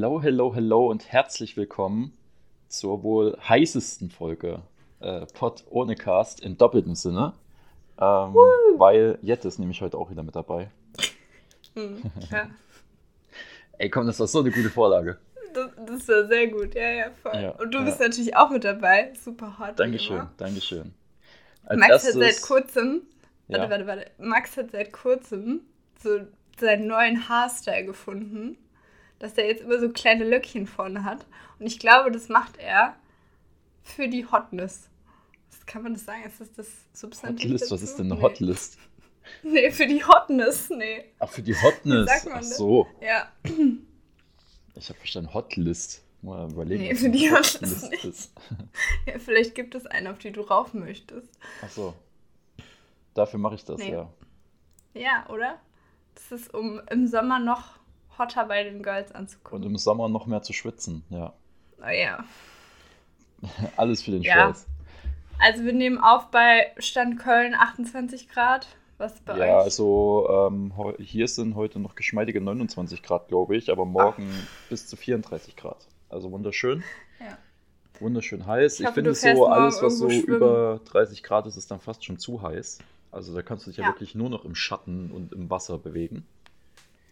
Hello, hello, hello und herzlich willkommen zur wohl heißesten Folge äh, Pod ohne Cast im doppelten Sinne. Ähm, weil Jette ist nämlich heute auch wieder mit dabei. Hm, ja. Ey, komm, das war so eine gute Vorlage. Das, das war sehr gut, ja, ja, voll. Ja, Und du ja. bist natürlich auch mit dabei. Super hot. Dankeschön, immer. Dankeschön. Als Max erstes, hat seit kurzem, warte, warte, warte. Max hat seit kurzem so seinen neuen Haarstyle gefunden, dass er jetzt immer so kleine Löckchen vorne hat. Und ich glaube, das macht er für die Hotness. Was kann man das sagen? Ist das das Substantiv? Hotlist, was ist denn eine Nee. Hotlist? Nee, für die Hotness, nee. Ach, für die Hotness. Ach das? so. Ja, Ich habe verstanden, Hotlist. Mal überlegen. Nee, für die Hotlist nicht. ist. ja, vielleicht gibt es eine, auf die du rauf möchtest. Ach so. Dafür mache ich das, Nee. ja. Ja, oder? Das ist, um im Sommer noch hotter bei den Girls Und anzukommen. im Sommer noch mehr zu schwitzen, ja. Oh ja. Alles für den Ja. Schweiß. Also wir nehmen auf bei Stand Köln 28 Grad. Was bei Ja, euch? also ähm, hier sind heute noch geschmeidige 29 Grad, glaube ich, aber morgen bis zu 34 Grad. Also wunderschön. Ja. Wundschön heiß. Ich Ich, hoffe, finde so, alles, was so schwimmen. über 30 Grad ist, ist dann fast schon zu heiß. Also da kannst du dich ja, Ja. wirklich nur noch im Schatten und im Wasser bewegen.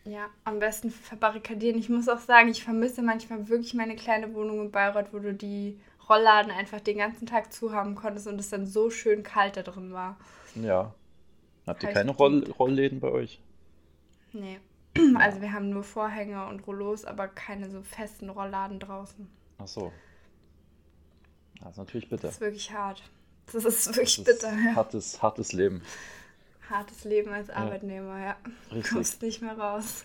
Ja, am besten verbarrikadieren. Ich muss auch sagen, ich vermisse manchmal wirklich meine kleine Wohnung in Bayreuth, wo du die Rollladen einfach den ganzen Tag zu haben konntest und es dann so schön kalt da drin war. Ja. Habt ihr keine Roll. Rollläden bei euch? Nee. Also wir haben nur Vorhänge und Rollos, aber keine so festen Rollladen draußen. Ach so. Das ist natürlich bitter. Das ist wirklich hart. Das ist wirklich Das ist bitter, ja. hartes, hartes Leben. Hartes Leben als Arbeitnehmer, ja. Richtig. Kommst nicht mehr raus.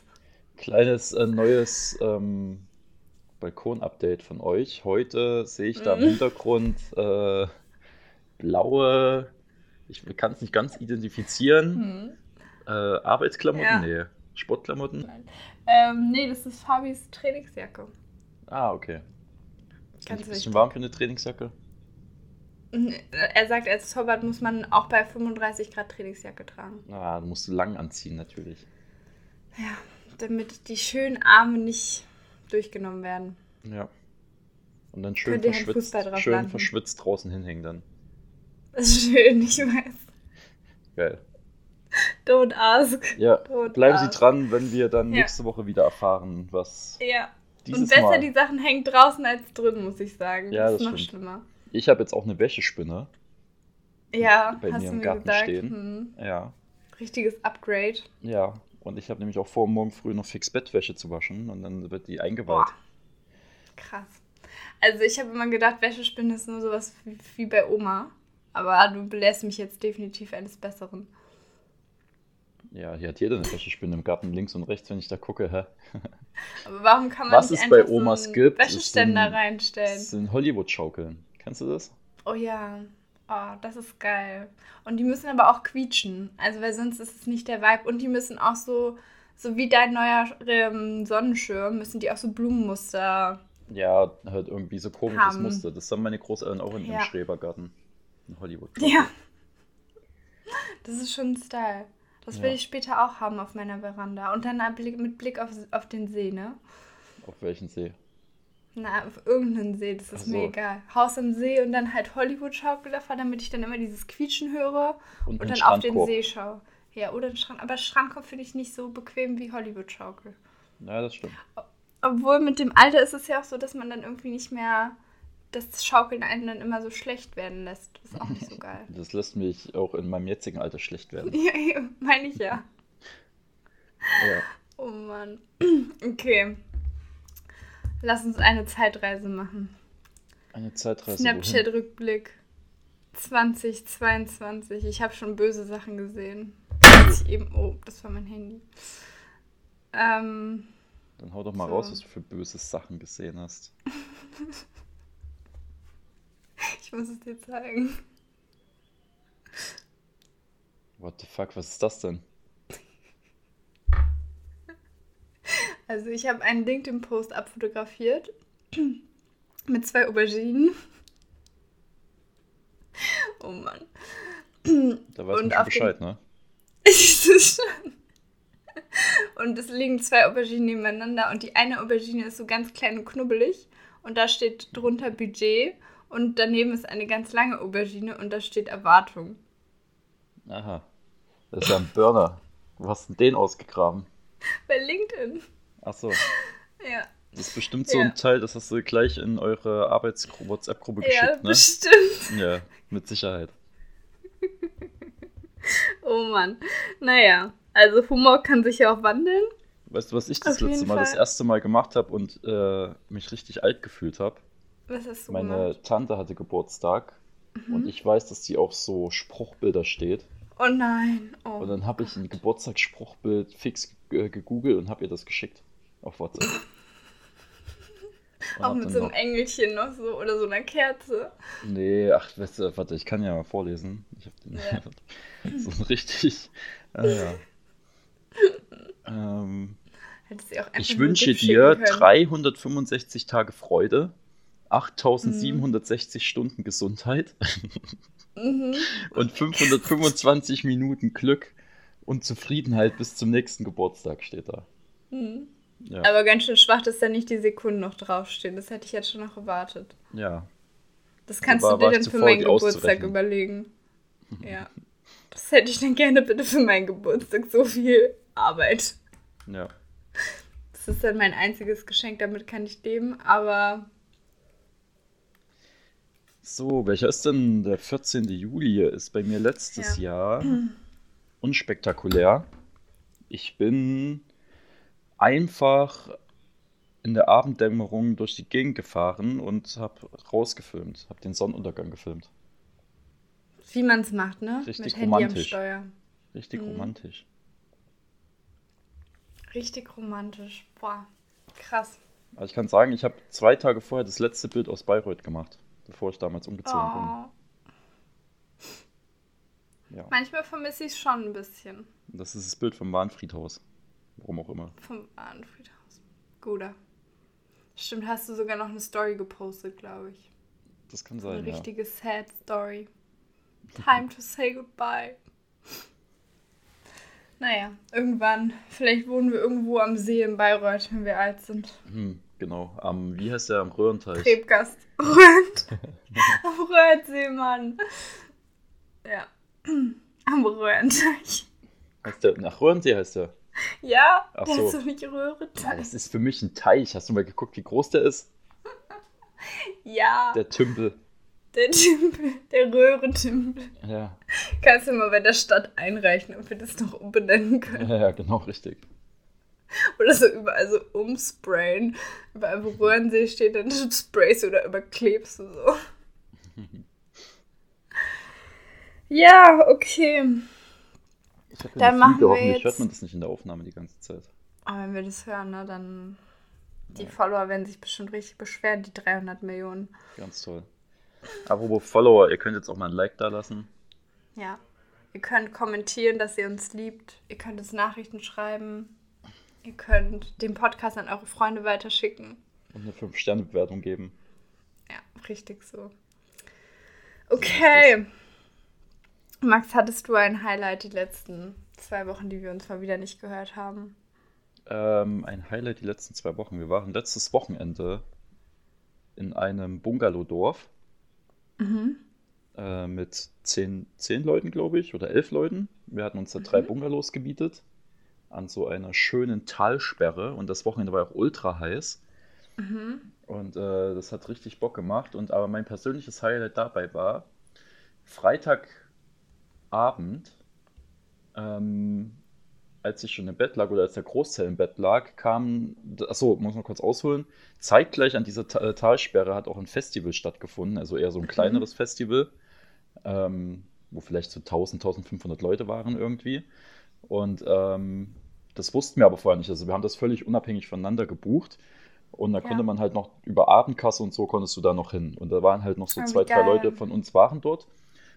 Kleines äh, neues ähm, Balkon-Update von euch. Heute sehe ich da im Mhm. Hintergrund äh, blaue, ich kann es nicht ganz identifizieren, Hm. äh, Arbeitsklamotten? Ja. Nee, Sportklamotten? Ähm, nee, das ist Fabis Trainingsjacke. Ah, okay. Ist Ganz ein bisschen warm für eine Trainingsjacke? Er sagt, als Torwart muss man auch bei 35 Grad Trainingsjacke tragen. Ah, du musst lang anziehen natürlich. Ja, damit die schönen Arme nicht durchgenommen werden. Ja. Und dann schön Herrn verschwitzt, schön landen. verschwitzt draußen hinhängen dann. Das ist schön, ich weiß. Geil. Don't ask. Ja, Don't bleiben Sie ask. dran, wenn wir dann Ja. nächste Woche wieder erfahren, was Ja. Und besser Mal. die Sachen hängen draußen als drin, muss ich sagen. Ja, das ist das noch stimmt. schlimmer. Ich habe jetzt auch eine Wäschespinne. Ja, Bei hast mir du im mir Garten gesagt. stehen. Hm. Ja, Richtiges Upgrade. ja. Und ich habe nämlich auch vor, morgen früh noch fix Bettwäsche zu waschen und dann wird die eingeweiht. Boah. Krass. Also ich habe immer gedacht, Wäschespinne ist nur sowas wie, wie bei Oma. Aber du belässt mich jetzt definitiv eines Besseren. Ja, hier hat jeder eine Wäschespinne im Garten, links und rechts, wenn ich da gucke. Hä? Aber warum kann man Was nicht es bei Omas so einen gibt, ist Wäscheständer ein- reinstellen? Das sind Hollywood-Schaukeln. Kennst du das? Oh ja. Oh, das ist geil. Und die müssen aber auch quietschen. Also, weil sonst ist es nicht der Vibe. Und die müssen auch so, so wie dein neuer ähm, Sonnenschirm, müssen die auch so Blumenmuster. Ja, halt irgendwie so komisches Haben. Muster. Das haben meine Großeltern auch in ihrem Ja. Schrebergarten. In Hollywood. Ja. Das ist schon ein Style. Das will Ja. ich später auch haben auf meiner Veranda. Und dann mit Blick- mit Blick auf, auf den See, ne? Auf welchen See? Na, auf irgendeinen See, das ist so. mir egal. Haus am See und dann halt Hollywood-Schaukel davor, damit ich dann immer dieses Quietschen höre Und, und dann auf den. See schaue. Ja, oder den Strand. Aber Strandkorb finde ich nicht so bequem wie Hollywood-Schaukel. Ja, das stimmt. Obwohl mit dem Alter ist es ja auch so, dass man dann irgendwie nicht mehr das Schaukeln einen dann immer so schlecht werden lässt. Das ist auch nicht so geil. Das lässt mich auch in meinem jetzigen Alter schlecht werden. ja, meine ich ja. Ja. Oh Mann. Okay. Lass uns eine Zeitreise machen. Eine Zeitreise. Snapchat-Rückblick 2022. Ich habe schon böse Sachen gesehen. Ich eben, oh, das war mein Handy. Ähm, Dann hau doch mal So. raus, was du für böse Sachen gesehen hast. ich muss es dir zeigen. What the fuck, was ist das denn? Also ich habe einen LinkedIn-Post abfotografiert mit zwei Auberginen. Oh Mann. Da weiß man Bescheid, ne? Ich ist schon. Und es liegen zwei Auberginen nebeneinander und die eine Aubergine ist so ganz klein und knubbelig und da steht drunter Budget und daneben ist eine ganz lange Aubergine und da steht Erwartung. Aha. Das ist ja ein Burner. Wo hast du denn den ausgegraben? Bei LinkedIn. Ach so. Ja. Das ist bestimmt so Ja. ein Teil, das hast du gleich in eure Arbeits-WhatsApp-Gruppe Ja, geschickt, ne? bestimmt. Ja, mit Sicherheit. Oh Mann. Naja, also Humor kann sich ja auch wandeln. Weißt du, was ich das Auf letzte Mal, das Fall. erste Mal gemacht habe und äh, mich richtig alt gefühlt habe? Was hast du Meine gemacht? Mhm. Tante hatte Geburtstag und ich weiß, dass die auf so Spruchbilder steht. Oh nein. Oh. Und dann habe ich ein Geburtstagsspruchbild fix äh, gegoogelt und habe ihr das geschickt auf WhatsApp. Auch hab mit so einem noch- Engelchen noch so oder so einer Kerze. Nee, ach, weißt du, warte, ich kann ja mal vorlesen. Ich habe den Ja. so richtig. Ah, ja. ähm, Hättest du auch einfach ich wünsche dir schicken können. 365 Tage Freude, 8760 Stunden Gesundheit Mhm. und 525 Minuten Glück und Zufriedenheit bis zum nächsten Geburtstag steht da. Mhm. Ja, Aber ganz schön schwach, dass da nicht die Sekunden noch draufstehen. Das hätte ich jetzt schon noch erwartet. ja. Das kannst war- du dir dann für meinen Geburtstag überlegen. Ja. Das hätte ich dann gerne bitte für meinen Geburtstag. So viel Arbeit. ja. Das ist dann mein einziges Geschenk, damit kann ich leben. Aber So, welcher ist denn der 14. Juli? Ist bei mir letztes Jahr unspektakulär. Ich bin einfach in der Abenddämmerung durch die Gegend gefahren und habe rausgefilmt, habe den Sonnenuntergang gefilmt. wie man es macht, ne? Richtig Mit Handy am romantisch. Steuer. Richtig Mhm. romantisch. Richtig romantisch. Boah, krass. Also ich kann sagen, ich habe zwei Tage vorher das letzte Bild aus Bayreuth gemacht, bevor ich damals umgezogen Oh. bin. Ja. Manchmal vermisse ich es schon ein bisschen. Das ist das Bild vom Bahnfriedhaus. Warum auch immer. Vom Ahnenfriedhaus. Guter. Stimmt, hast du sogar noch eine Story gepostet, glaube ich. Das kann So eine sein, ja. richtige sad Story. Time to say goodbye. Naja, irgendwann, vielleicht wohnen wir irgendwo am See in Bayreuth, wenn wir alt sind. Hm, genau. Am, wie heißt der am Röhrenteich? Krebgast. Röhrt. Am Röhrensee, Mann. Ja. Am Röhrenteich. Heißt der, nach Röhrensee heißt der. Ja, Ach der so. ist so nicht Ja, Röhrenteich. das ist für mich ein Teich. Hast du mal geguckt, wie groß der ist? Ja, der, Der Tümpel. Tümpel, der Röhrentümpel. Ja, Kannst du mal bei der Stadt einreichen, ob wir das noch umbenennen können. ja, ja, genau, richtig. Oder so überall so umsprayen. Überall, wo Röhrensee steht, dann sprayst du oder überklebst du so. Ja, okay. Ich habe Dann ja machen wir jetzt- hört man das nicht in der Aufnahme die ganze Zeit. Aber wenn wir das hören, ne, dann. Die Follower werden sich bestimmt richtig beschweren, die 300 Millionen. Ganz toll. Apropos Follower, ihr könnt jetzt auch mal ein Like da lassen. Ja. Ihr könnt kommentieren, dass ihr uns liebt. Ihr könnt uns Nachrichten schreiben. Ihr könnt den Podcast an eure Freunde weiterschicken. Und eine 5-Sterne-Bewertung geben. Ja, richtig so. Okay. Max, hattest du ein Highlight die letzten zwei Wochen, die wir uns mal wieder nicht gehört haben? Ähm, ein Highlight die letzten zwei Wochen. Wir waren letztes Wochenende in einem Bungalow-Dorf Mhm. äh, mit zehn, zehn Leuten, glaube ich, oder elf Leuten. Wir hatten uns da drei Mhm. Bungalows gemietet an so einer schönen Talsperre und das Wochenende war auch ultra heiß. Mhm. Und äh, das hat richtig Bock gemacht. Und aber mein persönliches Highlight dabei war Freitagabend, ähm, als ich schon im Bett lag oder als der Großteil im Bett lag, kam, achso, muss man kurz ausholen, zeitgleich an dieser Ta äh, Talsperre hat auch ein Festival stattgefunden, also eher so ein kleineres Festival, ähm, wo vielleicht so 1000, 1500 Leute waren irgendwie. Und ähm, das wussten wir aber vorher nicht. Also wir haben das völlig unabhängig voneinander gebucht. Und da Ja. konnte man halt noch über Abendkasse und so konntest du da noch hin. Und da waren halt noch so wie zwei, drei geil. Leute von uns waren dort.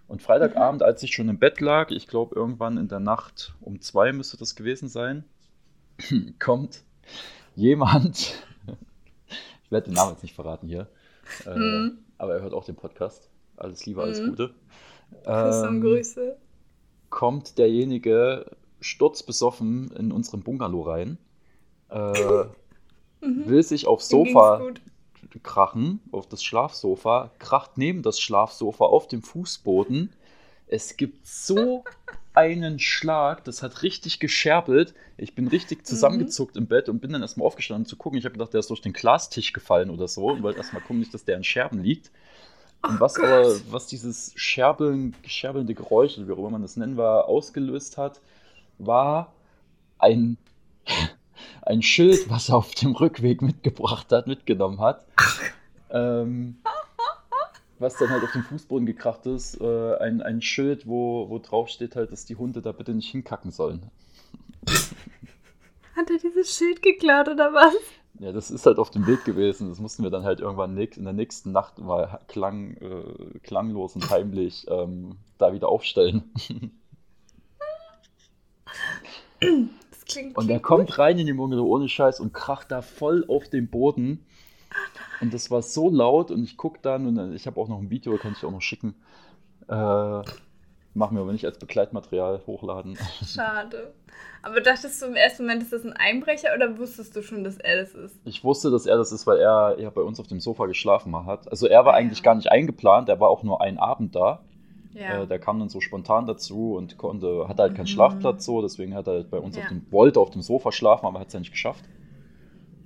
Und Freitagabend, als ich schon im Bett lag, ich glaube irgendwann in der Nacht um zwei müsste das gewesen sein, kommt jemand, ich werde den Namen jetzt nicht verraten hier, äh, Mhm. aber er hört auch den Podcast. Alles Liebe, alles Mhm. Gute. Ähm, Grüße. kommt derjenige sturzbesoffen in unseren Bungalow rein, äh, Mhm. will sich aufs Sofa. Krachen, auf das Schlafsofa, kracht neben das Schlafsofa auf dem Fußboden. Es gibt so einen Schlag, das hat richtig gescherbelt. Ich bin richtig zusammengezuckt im Bett und bin dann erstmal aufgestanden um zu gucken. Ich habe gedacht, der ist durch den Glastisch gefallen oder so und wollte erstmal gucken, nicht, dass der in Scherben liegt. Und was aber, was dieses scherbeln, scherbelnde Geräusch, oder wie auch immer man das nennen war, ausgelöst hat, war ein, ein Schild, was er auf dem Rückweg mitgebracht hat, mitgenommen hat. Ähm, was dann halt auf den Fußboden gekracht ist, äh, ein, ein Schild, wo, wo drauf steht halt, dass die Hunde da bitte nicht hinkacken sollen. Hat er dieses Schild geklaut oder was? Ja, das ist halt auf dem Bild gewesen. Das mussten wir dann halt irgendwann in der nächsten Nacht mal klang, äh, klanglos und heimlich ähm, da wieder aufstellen. Klingt, Und er kommt rein in die Bungalow ohne Scheiß und kracht da voll auf den Boden. Und das war so laut und ich guck dann und ich habe auch noch ein Video, kann ich auch noch schicken. Äh, machen wir aber nicht als Begleitmaterial hochladen. schade. Aber dachtest du im ersten Moment, ist das ein Einbrecher oder wusstest du schon, dass er das ist? Ich wusste, dass er das ist, weil er ja bei uns auf dem Sofa geschlafen hat. Also er war Ah, eigentlich ja. gar nicht eingeplant, er war auch nur einen Abend da. Ja. Äh, der kam dann so spontan dazu und konnte, hatte halt keinen Mhm. Schlafplatz so, deswegen hat er halt bei uns Ja. auf dem, wollte auf dem Sofa schlafen, aber hat es ja nicht geschafft.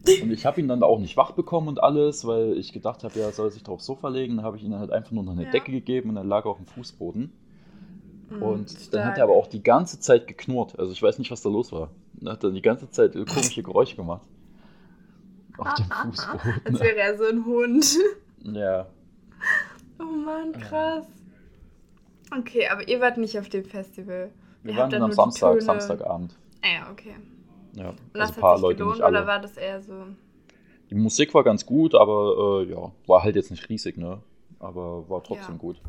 Und ich habe ihn dann auch nicht wach bekommen und alles, weil ich gedacht habe, ja, er soll sich drauf Sofa legen. Dann habe ich ihm halt einfach nur noch eine Ja. Decke gegeben und er lag auf dem Fußboden. Mhm, Und dann stark. hat er aber auch die ganze Zeit geknurrt. Also ich weiß nicht, was da los war. Er hat dann die ganze Zeit komische Geräusche gemacht. Auf dem Fußboden. Als wäre er so ein Hund. Ja. Oh Mann, krass. Okay, aber ihr wart nicht auf dem Festival. Wir Ihr waren dann am Samstag, Töne- Samstagabend. Ah ja, okay. Ja, Und also das ein hat paar sich Leute, gelohnt nicht alle. oder war das eher so? Die Musik war ganz gut, aber äh, ja, war halt jetzt nicht riesig, ne? Aber war trotzdem Ja. gut.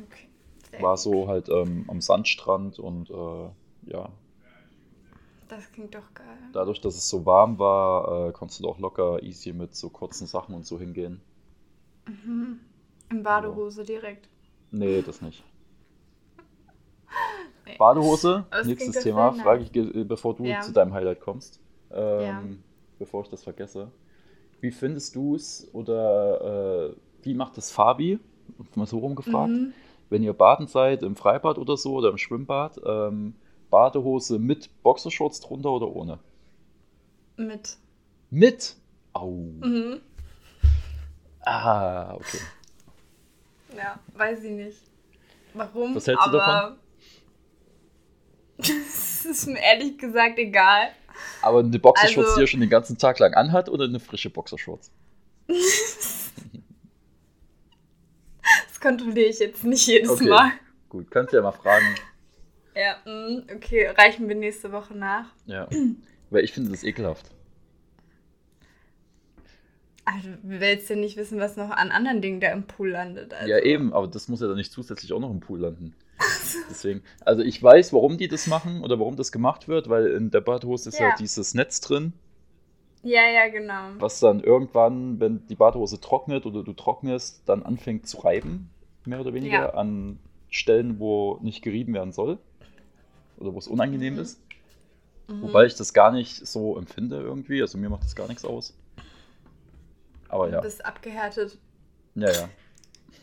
Okay. Sehr War gut. so halt ähm, am Sandstrand und äh, ja, Das klingt doch geil. dadurch, dass es so warm war, äh, konntest du auch locker easy mit so kurzen Sachen und so hingehen. Mhm. In Badehose direkt. Nee, das nicht. Nee. Badehose, es nächstes Thema, sehr frage ich, ge- bevor du Ja. zu deinem Highlight kommst, ähm, Ja. bevor ich das vergesse. Wie findest du es oder äh, wie macht es Fabi? Mal so rumgefragt. Mhm. wenn ihr baden seid, im Freibad oder so oder im Schwimmbad, ähm, Badehose mit Boxershorts drunter oder ohne? Mit. Mit! Au. Mhm. Ah, okay. Ja, weiß ich nicht. Warum? Was hältst du aber Das ist mir ehrlich gesagt egal. Aber eine Boxershorts, Also- die er schon den ganzen Tag lang anhat oder eine frische Boxershorts? Das kontrolliere ich jetzt nicht jedes Okay. Mal. Gut, kannst du ja mal fragen. Ja, mm, okay, reichen wir nächste Woche nach. Ja. Weil ich finde das ekelhaft. Also, du willst ja nicht wissen, was noch an anderen Dingen da im Pool landet. Also. Ja, eben, aber das muss ja dann nicht zusätzlich auch noch im Pool landen. Deswegen, also ich weiß, warum die das machen oder warum das gemacht wird, weil in der Badehose ist ja, Ja. dieses Netz drin, Ja, ja, genau. was dann irgendwann, wenn die Badehose trocknet oder du trocknest, dann anfängt zu reiben, mehr oder weniger, Ja. an Stellen, wo nicht gerieben werden soll oder wo es unangenehm Mhm. ist. Mhm. Wobei ich das gar nicht so empfinde irgendwie, also mir macht das gar nichts aus. Aber ja, Du bist abgehärtet. ja, ja.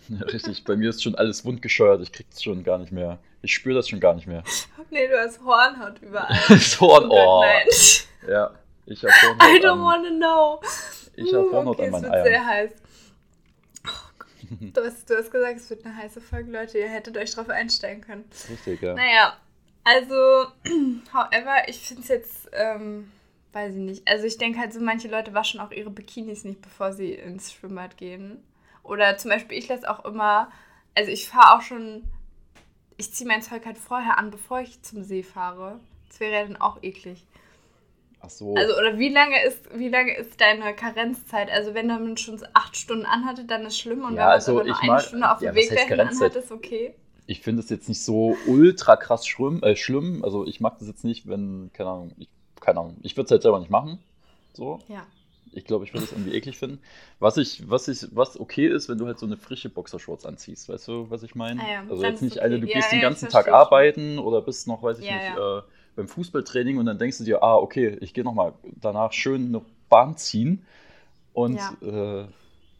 Ja, Richtig, bei mir ist schon alles wundgescheuert, ich krieg's schon gar nicht mehr. Ich spüre das schon gar nicht mehr. Nee, du hast Hornhaut überall. Oh Gott, oh, nein. ja, ich habe I Hornhaut don't an, wanna know. ich hab Uh, Hornhaut okay, an es meinen wird sehr Eiern. heiß. Oh. Du hast, du hast gesagt, es wird eine heiße Folge, Leute. Ihr hättet euch drauf einstellen können. Richtig, ja. Naja, also, however, ich finde es jetzt, ähm, weiß ich nicht. Also, ich denke halt so, manche Leute waschen auch ihre Bikinis nicht, bevor sie ins Schwimmbad gehen. Oder zum Beispiel, ich lasse auch immer, also ich fahre auch schon, ich ziehe mein Zeug halt vorher an, bevor ich zum See fahre. Das wäre ja dann auch eklig. Ach so, Also, oder wie lange ist, wie lange ist deine Karenzzeit? Also, wenn man schon acht Stunden anhatte, dann ist schlimm. Und Ja, wenn man also aber nur eine mag- Stunde auf ja, dem was Weg dahin anhat, ist okay. ich finde es jetzt nicht so ultra krass schlimm, äh, schlimm. Also ich mag das jetzt nicht, wenn, keine Ahnung, ich, keine Ahnung, ich würde es halt selber nicht machen. So. Ja. Ich glaube, ich würde es irgendwie eklig finden. Was ich, was ich, was okay ist, wenn du halt so eine frische Boxershorts anziehst, weißt du, was ich meine? Ah ja, also jetzt nicht okay. eine, du Ja, gehst den ja, ganzen ich Tag arbeiten oder bist noch, weiß ich nicht. Äh, beim Fußballtraining und dann denkst du dir, ah, okay, ich gehe nochmal danach schön eine Bahn ziehen und Ja. äh,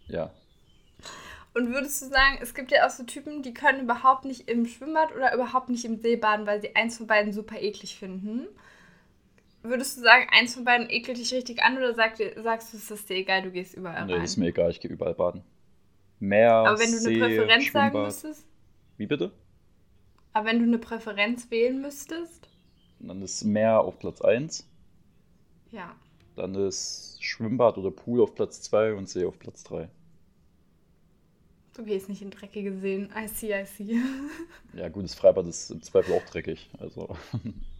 ja. Und würdest du sagen, es gibt ja auch so Typen, die können überhaupt nicht im Schwimmbad oder überhaupt nicht im See baden, weil sie eins von beiden super eklig finden? Würdest du sagen, eins von beiden ekelt dich richtig an oder sag, sagst du, es ist dir egal, du gehst überall Nee, rein? ist mir egal, ich gehe überall baden. Meer, Aber wenn du eine See, Präferenz sagen Schwimmbad. müsstest, Wie bitte? aber wenn du eine Präferenz wählen müsstest, Dann ist Meer auf Platz 1, ja. dann ist Schwimmbad oder Pool auf Platz 2 und See auf Platz 3. Du gehst nicht in dreckige Seen. I see, I see. Ja, gut, das Freibad ist im Zweifel auch dreckig. Also,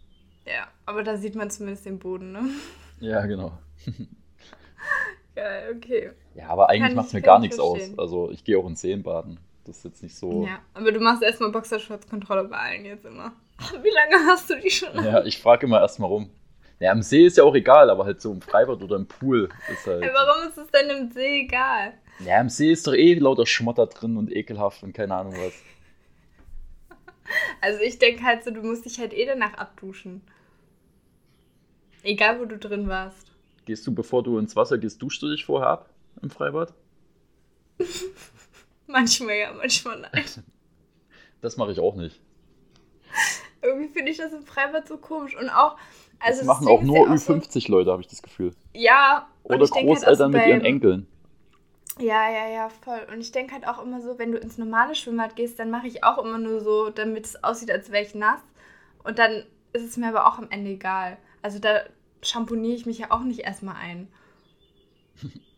ja, aber da sieht man zumindest den Boden, ne? ja, genau. Geil, okay. Ja, aber eigentlich macht es mir gar ich nichts aus. Also, ich gehe auch in Seen baden. Das ist jetzt nicht so. Ja, aber du machst erstmal Boxershorts-Kontrolle bei allen jetzt immer. Wie lange hast du die schon? Ja, ich frage immer erstmal rum. Ja, im See ist ja auch egal, aber halt so im Freibad oder im Pool ist halt. Ey, warum ist es denn im See egal? Ja, im See ist doch eh lauter Schmotter drin und ekelhaft und keine Ahnung was. Also ich denke halt so, du musst dich halt eh danach abduschen. Egal, wo du drin warst. Gehst du, bevor du ins Wasser gehst, duschst du dich vorher ab im Freibad? Manchmal ja, manchmal nein. Das mache ich auch nicht. Irgendwie finde ich das im Freibad so komisch. Und auch, also das machen Ding auch nur ja so- Ü50 Leute, habe ich das Gefühl. Ja, Oder halt Großeltern so mit ihren Enkeln. Ja, ja, ja, voll. Und ich denke halt auch immer so, wenn du ins normale Schwimmbad gehst, dann mache ich auch immer nur so, damit es aussieht, als wäre ich nass. Und dann ist es mir aber auch am Ende egal. Also da shampooniere ich mich ja auch nicht erstmal ein.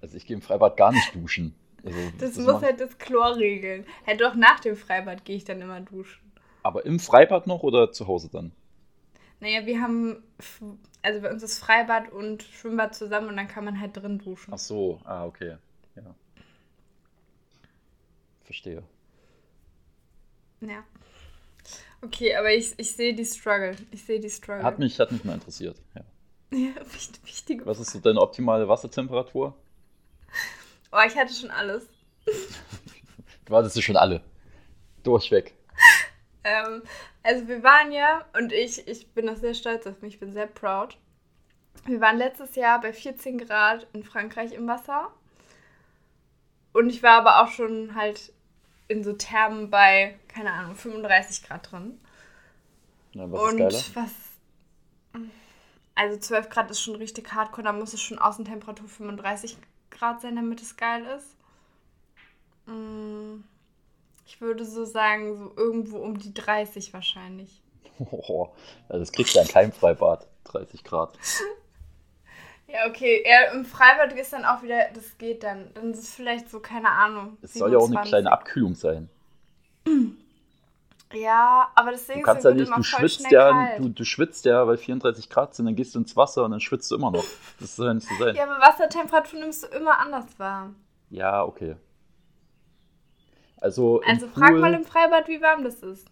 Also ich gehe im Freibad gar nicht duschen. Also, Das, muss macht- halt das Chlor regeln. Halt doch nach dem Freibad gehe ich dann immer duschen. Aber im Freibad noch oder zu Hause dann? Naja, wir haben, also bei uns ist Freibad und Schwimmbad zusammen und dann kann man halt drin duschen. Ach so, ah, okay. Ja. Verstehe. Ja. Okay, aber ich, ich sehe die Struggle. Ich sehe die Struggle. Hat mich, hat mich mal interessiert. Ja. Ja, wichtig, wichtige Was ist so deine optimale Wassertemperatur? Oh, ich hatte schon alles. Du hattest sie schon alle. Durchweg. Ähm, also wir waren ja, und ich, ich bin auch sehr stolz auf mich, ich bin sehr proud. Wir waren letztes Jahr bei 14 Grad in Frankreich im Wasser. Und ich war aber auch schon halt in so Thermen bei, keine Ahnung, 35 Grad drin. Na, was und ist geiler? was. Also 12 Grad ist schon richtig hardcore, da muss es schon Außentemperatur 35 Grad sein, damit es geil ist. Mm, Ich würde so sagen, so irgendwo um die 30 wahrscheinlich. Oh, das kriegst du ja in keinem Freibad. 30 Grad. Ja, okay. Ja, im Freibad ist dann auch wieder, das geht dann. Dann ist es vielleicht so, keine Ahnung. Es soll ja auch eine 27. kleine Abkühlung sein. Ja, aber Ding Du ist, kannst ja nicht, immer du schwitzt ja, du, du schwitzt ja, weil 34 Grad sind, dann gehst du ins Wasser und dann schwitzt du immer noch. Das soll ja nicht so sein. Ja, aber Wassertemperatur nimmst du immer anders wahr. Ja, okay. Also, Also frag Pool, mal im Freibad, wie warm das ist.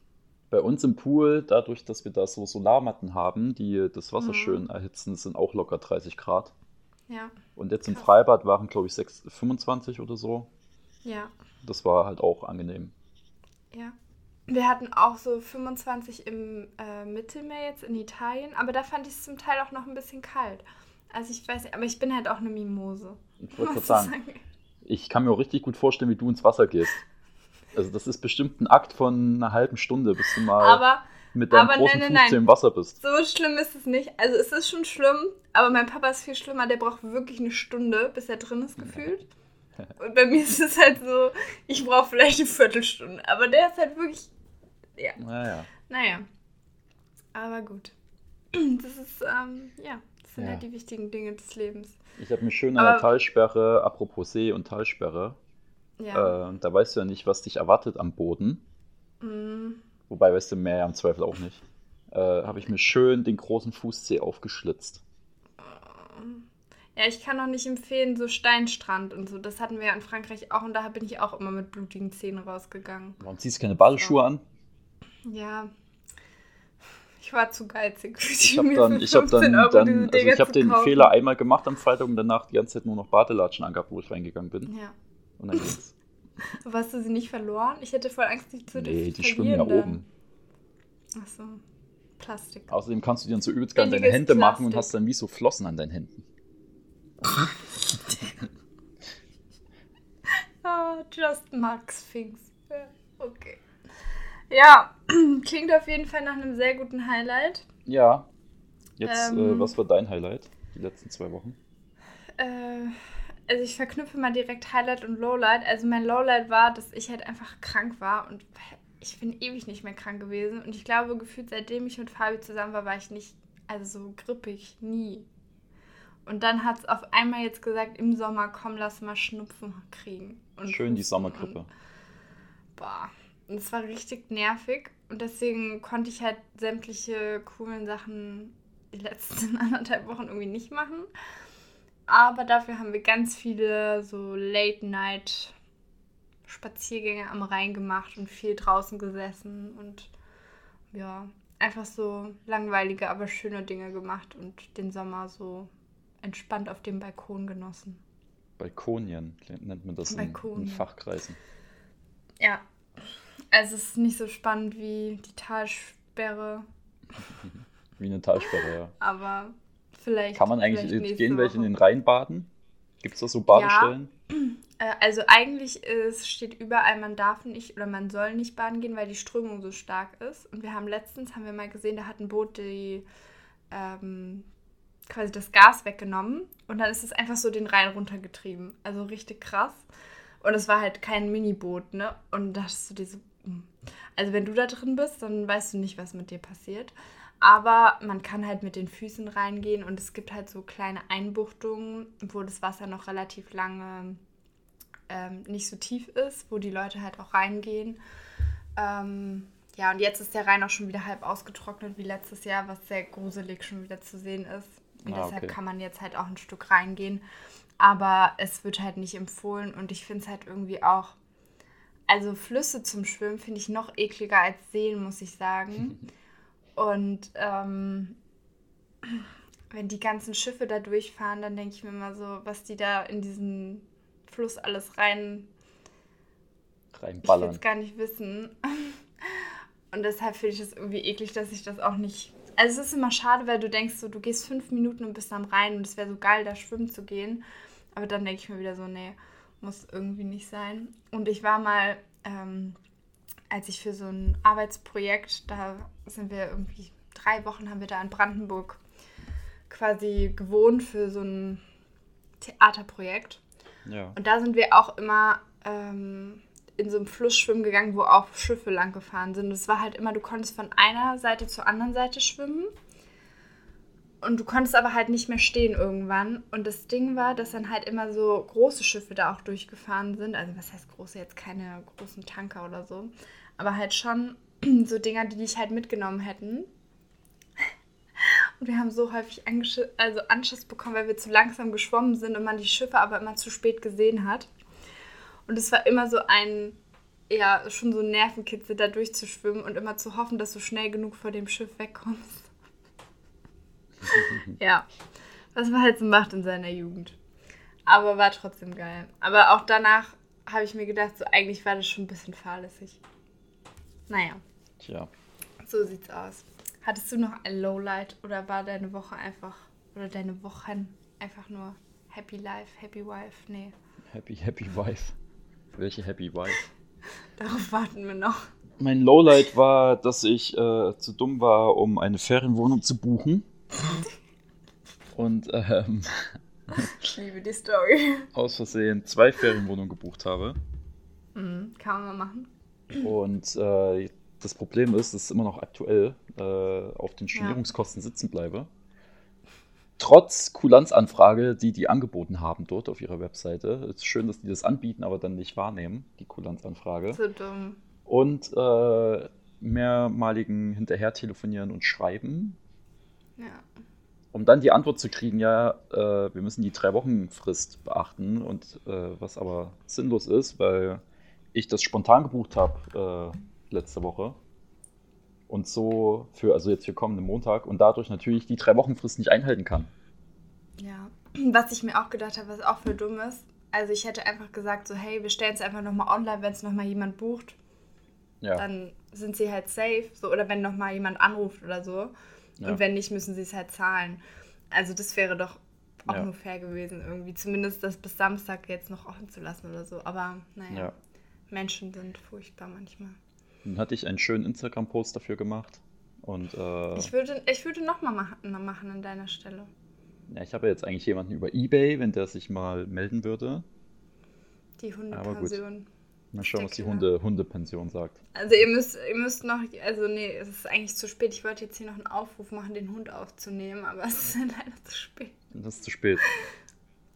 bei uns im Pool, dadurch, dass wir da so Solarmatten haben, die das Wasser Mhm. schön erhitzen, sind auch locker 30 Grad. Ja, Und jetzt im. Freibad waren, glaube ich, 6, 25 oder so. ja, Das war halt auch angenehm. ja. Wir hatten auch so 25 im äh, Mittelmeer jetzt in Italien, aber da fand ich es zum Teil auch noch ein bisschen kalt. Also ich weiß nicht, aber ich bin halt auch eine Mimose. Ich wollte gerade Was sagen, ich kann mir auch richtig gut vorstellen, wie du ins Wasser gehst. Also das ist bestimmt ein Akt von einer halben Stunde, bis du mal Aber mit deinem aber großen nein, nein, zu im Wasser bist. so schlimm ist es nicht. Also es ist schon schlimm, aber mein Papa ist viel schlimmer. Der braucht wirklich eine Stunde, bis er drin ist, gefühlt. Und bei mir ist es halt so, ich brauche vielleicht eine Viertelstunde. Aber der ist halt wirklich, ja, Naja. naja. Aber gut. Das ist, ähm, ja, das sind Ja. halt die wichtigen Dinge des Lebens. Ich habe mich schön an der Talsperre, apropos See und Talsperre, Ja. äh, da weißt du ja nicht, was dich erwartet am Boden. Mm, Wobei, weißt du, mehr ja im Zweifel auch nicht. Äh, habe ich mir schön den großen Fußzeh aufgeschlitzt. Ja, ich kann auch nicht empfehlen, so Steinstrand und so. Das hatten wir ja in Frankreich auch und da bin ich auch immer mit blutigen Zähnen rausgegangen. Warum ziehst du keine Badeschuhe an? Ja. Ich war zu geizig. Ich habe dann, ich hab dann, Euro dann also ich habe den kaufen. Fehler einmal gemacht am Freitag und danach die ganze Zeit nur noch Badelatschen angehabt, wo ich reingegangen bin. Ja. Und dann ging's. Aber hast du sie nicht verloren? Ich hätte voll Angst, die zu Nee, die schwimmen ja oben. Achso. Plastik. Außerdem kannst du dir dann so übelst geil deine Hände machen und Plastik. hast dann wie so Flossen an deinen Händen. Ah, just Max Finks. Okay. Ja, klingt auf jeden Fall nach einem sehr guten Highlight. Ja. Jetzt, Ähm. äh, was war dein Highlight die letzten zwei Wochen? Äh, also ich verknüpfe mal direkt Highlight und Lowlight. Also mein Lowlight war, dass ich halt einfach krank war und ich bin ewig nicht mehr krank gewesen. Und ich glaube, gefühlt seitdem ich mit Fabi zusammen war, war ich nicht, also so grippig, nie. Und dann hat es auf einmal jetzt gesagt, im Sommer, komm, lass mal Schnupfen kriegen. Und Schön die Sommergrippe. Und, boah, und es war richtig nervig. Und deswegen konnte ich halt sämtliche coolen Sachen die letzten anderthalb Wochen irgendwie nicht machen. Aber dafür haben wir ganz viele so Late-Night Spaziergänge am Rhein gemacht und viel draußen gesessen und ja, einfach so langweilige, aber schöne Dinge gemacht und den Sommer so entspannt auf dem Balkon genossen. Balkonien nennt man das in, in. Fachkreisen. Ja, also es ist nicht so spannend wie die Talsperre, Wie eine Talsperre, ja. aber vielleicht. Kann man eigentlich gehen, welche in den Rhein baden? Gibt es da so Badestellen? Äh, Also eigentlich ist, steht überall, man darf nicht oder man soll nicht baden gehen, weil die Strömung so stark ist. Und wir haben letztens, haben wir mal gesehen, da hat ein Boot die ähm, quasi das Gas weggenommen und dann ist es einfach so den Rhein runtergetrieben. Also richtig krass. Und es war halt kein Miniboot, ne? Und da hast du diese. hm. Also wenn du da drin bist, dann weißt du nicht, was mit dir passiert. Aber man kann halt mit den Füßen reingehen und es gibt halt so kleine Einbuchtungen, wo das Wasser noch relativ lange ähm, nicht so tief ist, wo die Leute halt auch reingehen. Ähm, ja, und jetzt ist der Rhein auch schon wieder halb ausgetrocknet wie letztes Jahr, was sehr gruselig schon wieder zu sehen ist. Und Ah, deshalb okay. kann man jetzt halt auch ein Stück reingehen. Aber es wird halt nicht empfohlen und ich finde es halt irgendwie auch. Also Flüsse zum Schwimmen finde ich noch ekliger als Seen, muss ich sagen. Und ähm, wenn die ganzen Schiffe da durchfahren, dann denke ich mir immer so, was die da in diesen Fluss alles rein. Ich will Reinballern. es gar nicht wissen. Und deshalb finde ich es irgendwie eklig, dass ich das auch nicht. Also es ist immer schade, weil du denkst so, du gehst fünf Minuten und bist am Rhein und es wäre so geil, da schwimmen zu gehen. Aber dann denke ich mir wieder so, nee, muss irgendwie nicht sein. Und ich war mal, ähm, als ich für so ein Arbeitsprojekt, da sind wir irgendwie drei Wochen haben wir da in Brandenburg quasi gewohnt für so ein Theaterprojekt. Ja. Und da sind wir auch immer ähm, in so einem Fluss schwimmen gegangen, wo auch Schiffe lang gefahren sind. Es war halt immer, du konntest von einer Seite zur anderen Seite schwimmen. Und du konntest aber halt nicht mehr stehen irgendwann. Und das Ding war, dass dann halt immer so große Schiffe da auch durchgefahren sind. Also was heißt große, jetzt keine großen Tanker oder so. Aber halt schon so Dinger, die dich halt mitgenommen hätten. Und wir haben so häufig Angesch also Anschiss bekommen, weil wir zu langsam geschwommen sind und man die Schiffe aber immer zu spät gesehen hat. Und es war immer so ein, ja, schon so ein Nervenkitzel, da durchzuschwimmen und immer zu hoffen, dass du schnell genug vor dem Schiff wegkommst. ja, was man halt so macht in seiner Jugend. Aber war trotzdem geil. Aber auch danach habe ich mir gedacht, so eigentlich war das schon ein bisschen fahrlässig. Naja, Tja. so sieht's aus. Hattest du noch ein Lowlight oder war deine Woche einfach, oder deine Wochen einfach nur Happy Life, Happy Wife? Nee, Happy, happy wife. Welche happy wife? darauf warten wir noch. Mein Lowlight war, dass ich äh, zu dumm war, um eine Ferienwohnung zu buchen. Und ähm, Ich liebe die Story. aus Versehen zwei Ferienwohnungen gebucht habe. Mhm, kann man mal machen. Und äh, das Problem ist, dass ich immer noch aktuell äh, auf den Stornierungskosten sitzen bleibe. Trotz Kulanzanfrage, die die angeboten haben dort auf ihrer Webseite. Es ist schön, dass die das anbieten, aber dann nicht wahrnehmen, die Kulanzanfrage. So dumm. Und äh, mehrmaligen hinterher telefonieren und schreiben, Ja. um dann die Antwort zu kriegen, ja, äh, wir müssen die drei Wochen Frist beachten und äh, was aber sinnlos ist, weil ich das spontan gebucht habe äh, letzte Woche und so für, also jetzt für kommenden Montag und dadurch natürlich die drei Wochenfrist nicht einhalten kann. Ja, was ich mir auch gedacht habe, was auch für dumm ist, also ich hätte einfach gesagt, so hey, wir stellen es einfach nochmal online, wenn es nochmal jemand bucht, Ja, dann sind sie halt safe, so oder wenn nochmal jemand anruft oder so. Ja. Und wenn nicht, müssen sie es halt zahlen. Also das wäre doch auch Ja. nur fair gewesen, irgendwie. Zumindest das bis Samstag jetzt noch offen zu lassen oder so. Aber naja, ja. Menschen sind furchtbar manchmal. Dann hatte ich einen schönen Instagram-Post dafür gemacht und äh, Ich würde, ich würde nochmal machen, machen an deiner Stelle. ja, ich habe jetzt eigentlich jemanden über EBay, wenn der sich mal melden würde. Die. Hundepension. Mal schauen, was die. Hunde, Hundepension sagt. Also ihr müsst, ihr müsst noch, also nee, es ist eigentlich zu spät. Ich wollte jetzt hier noch einen Aufruf machen, den Hund aufzunehmen, aber es ist leider zu spät. Das ist zu spät.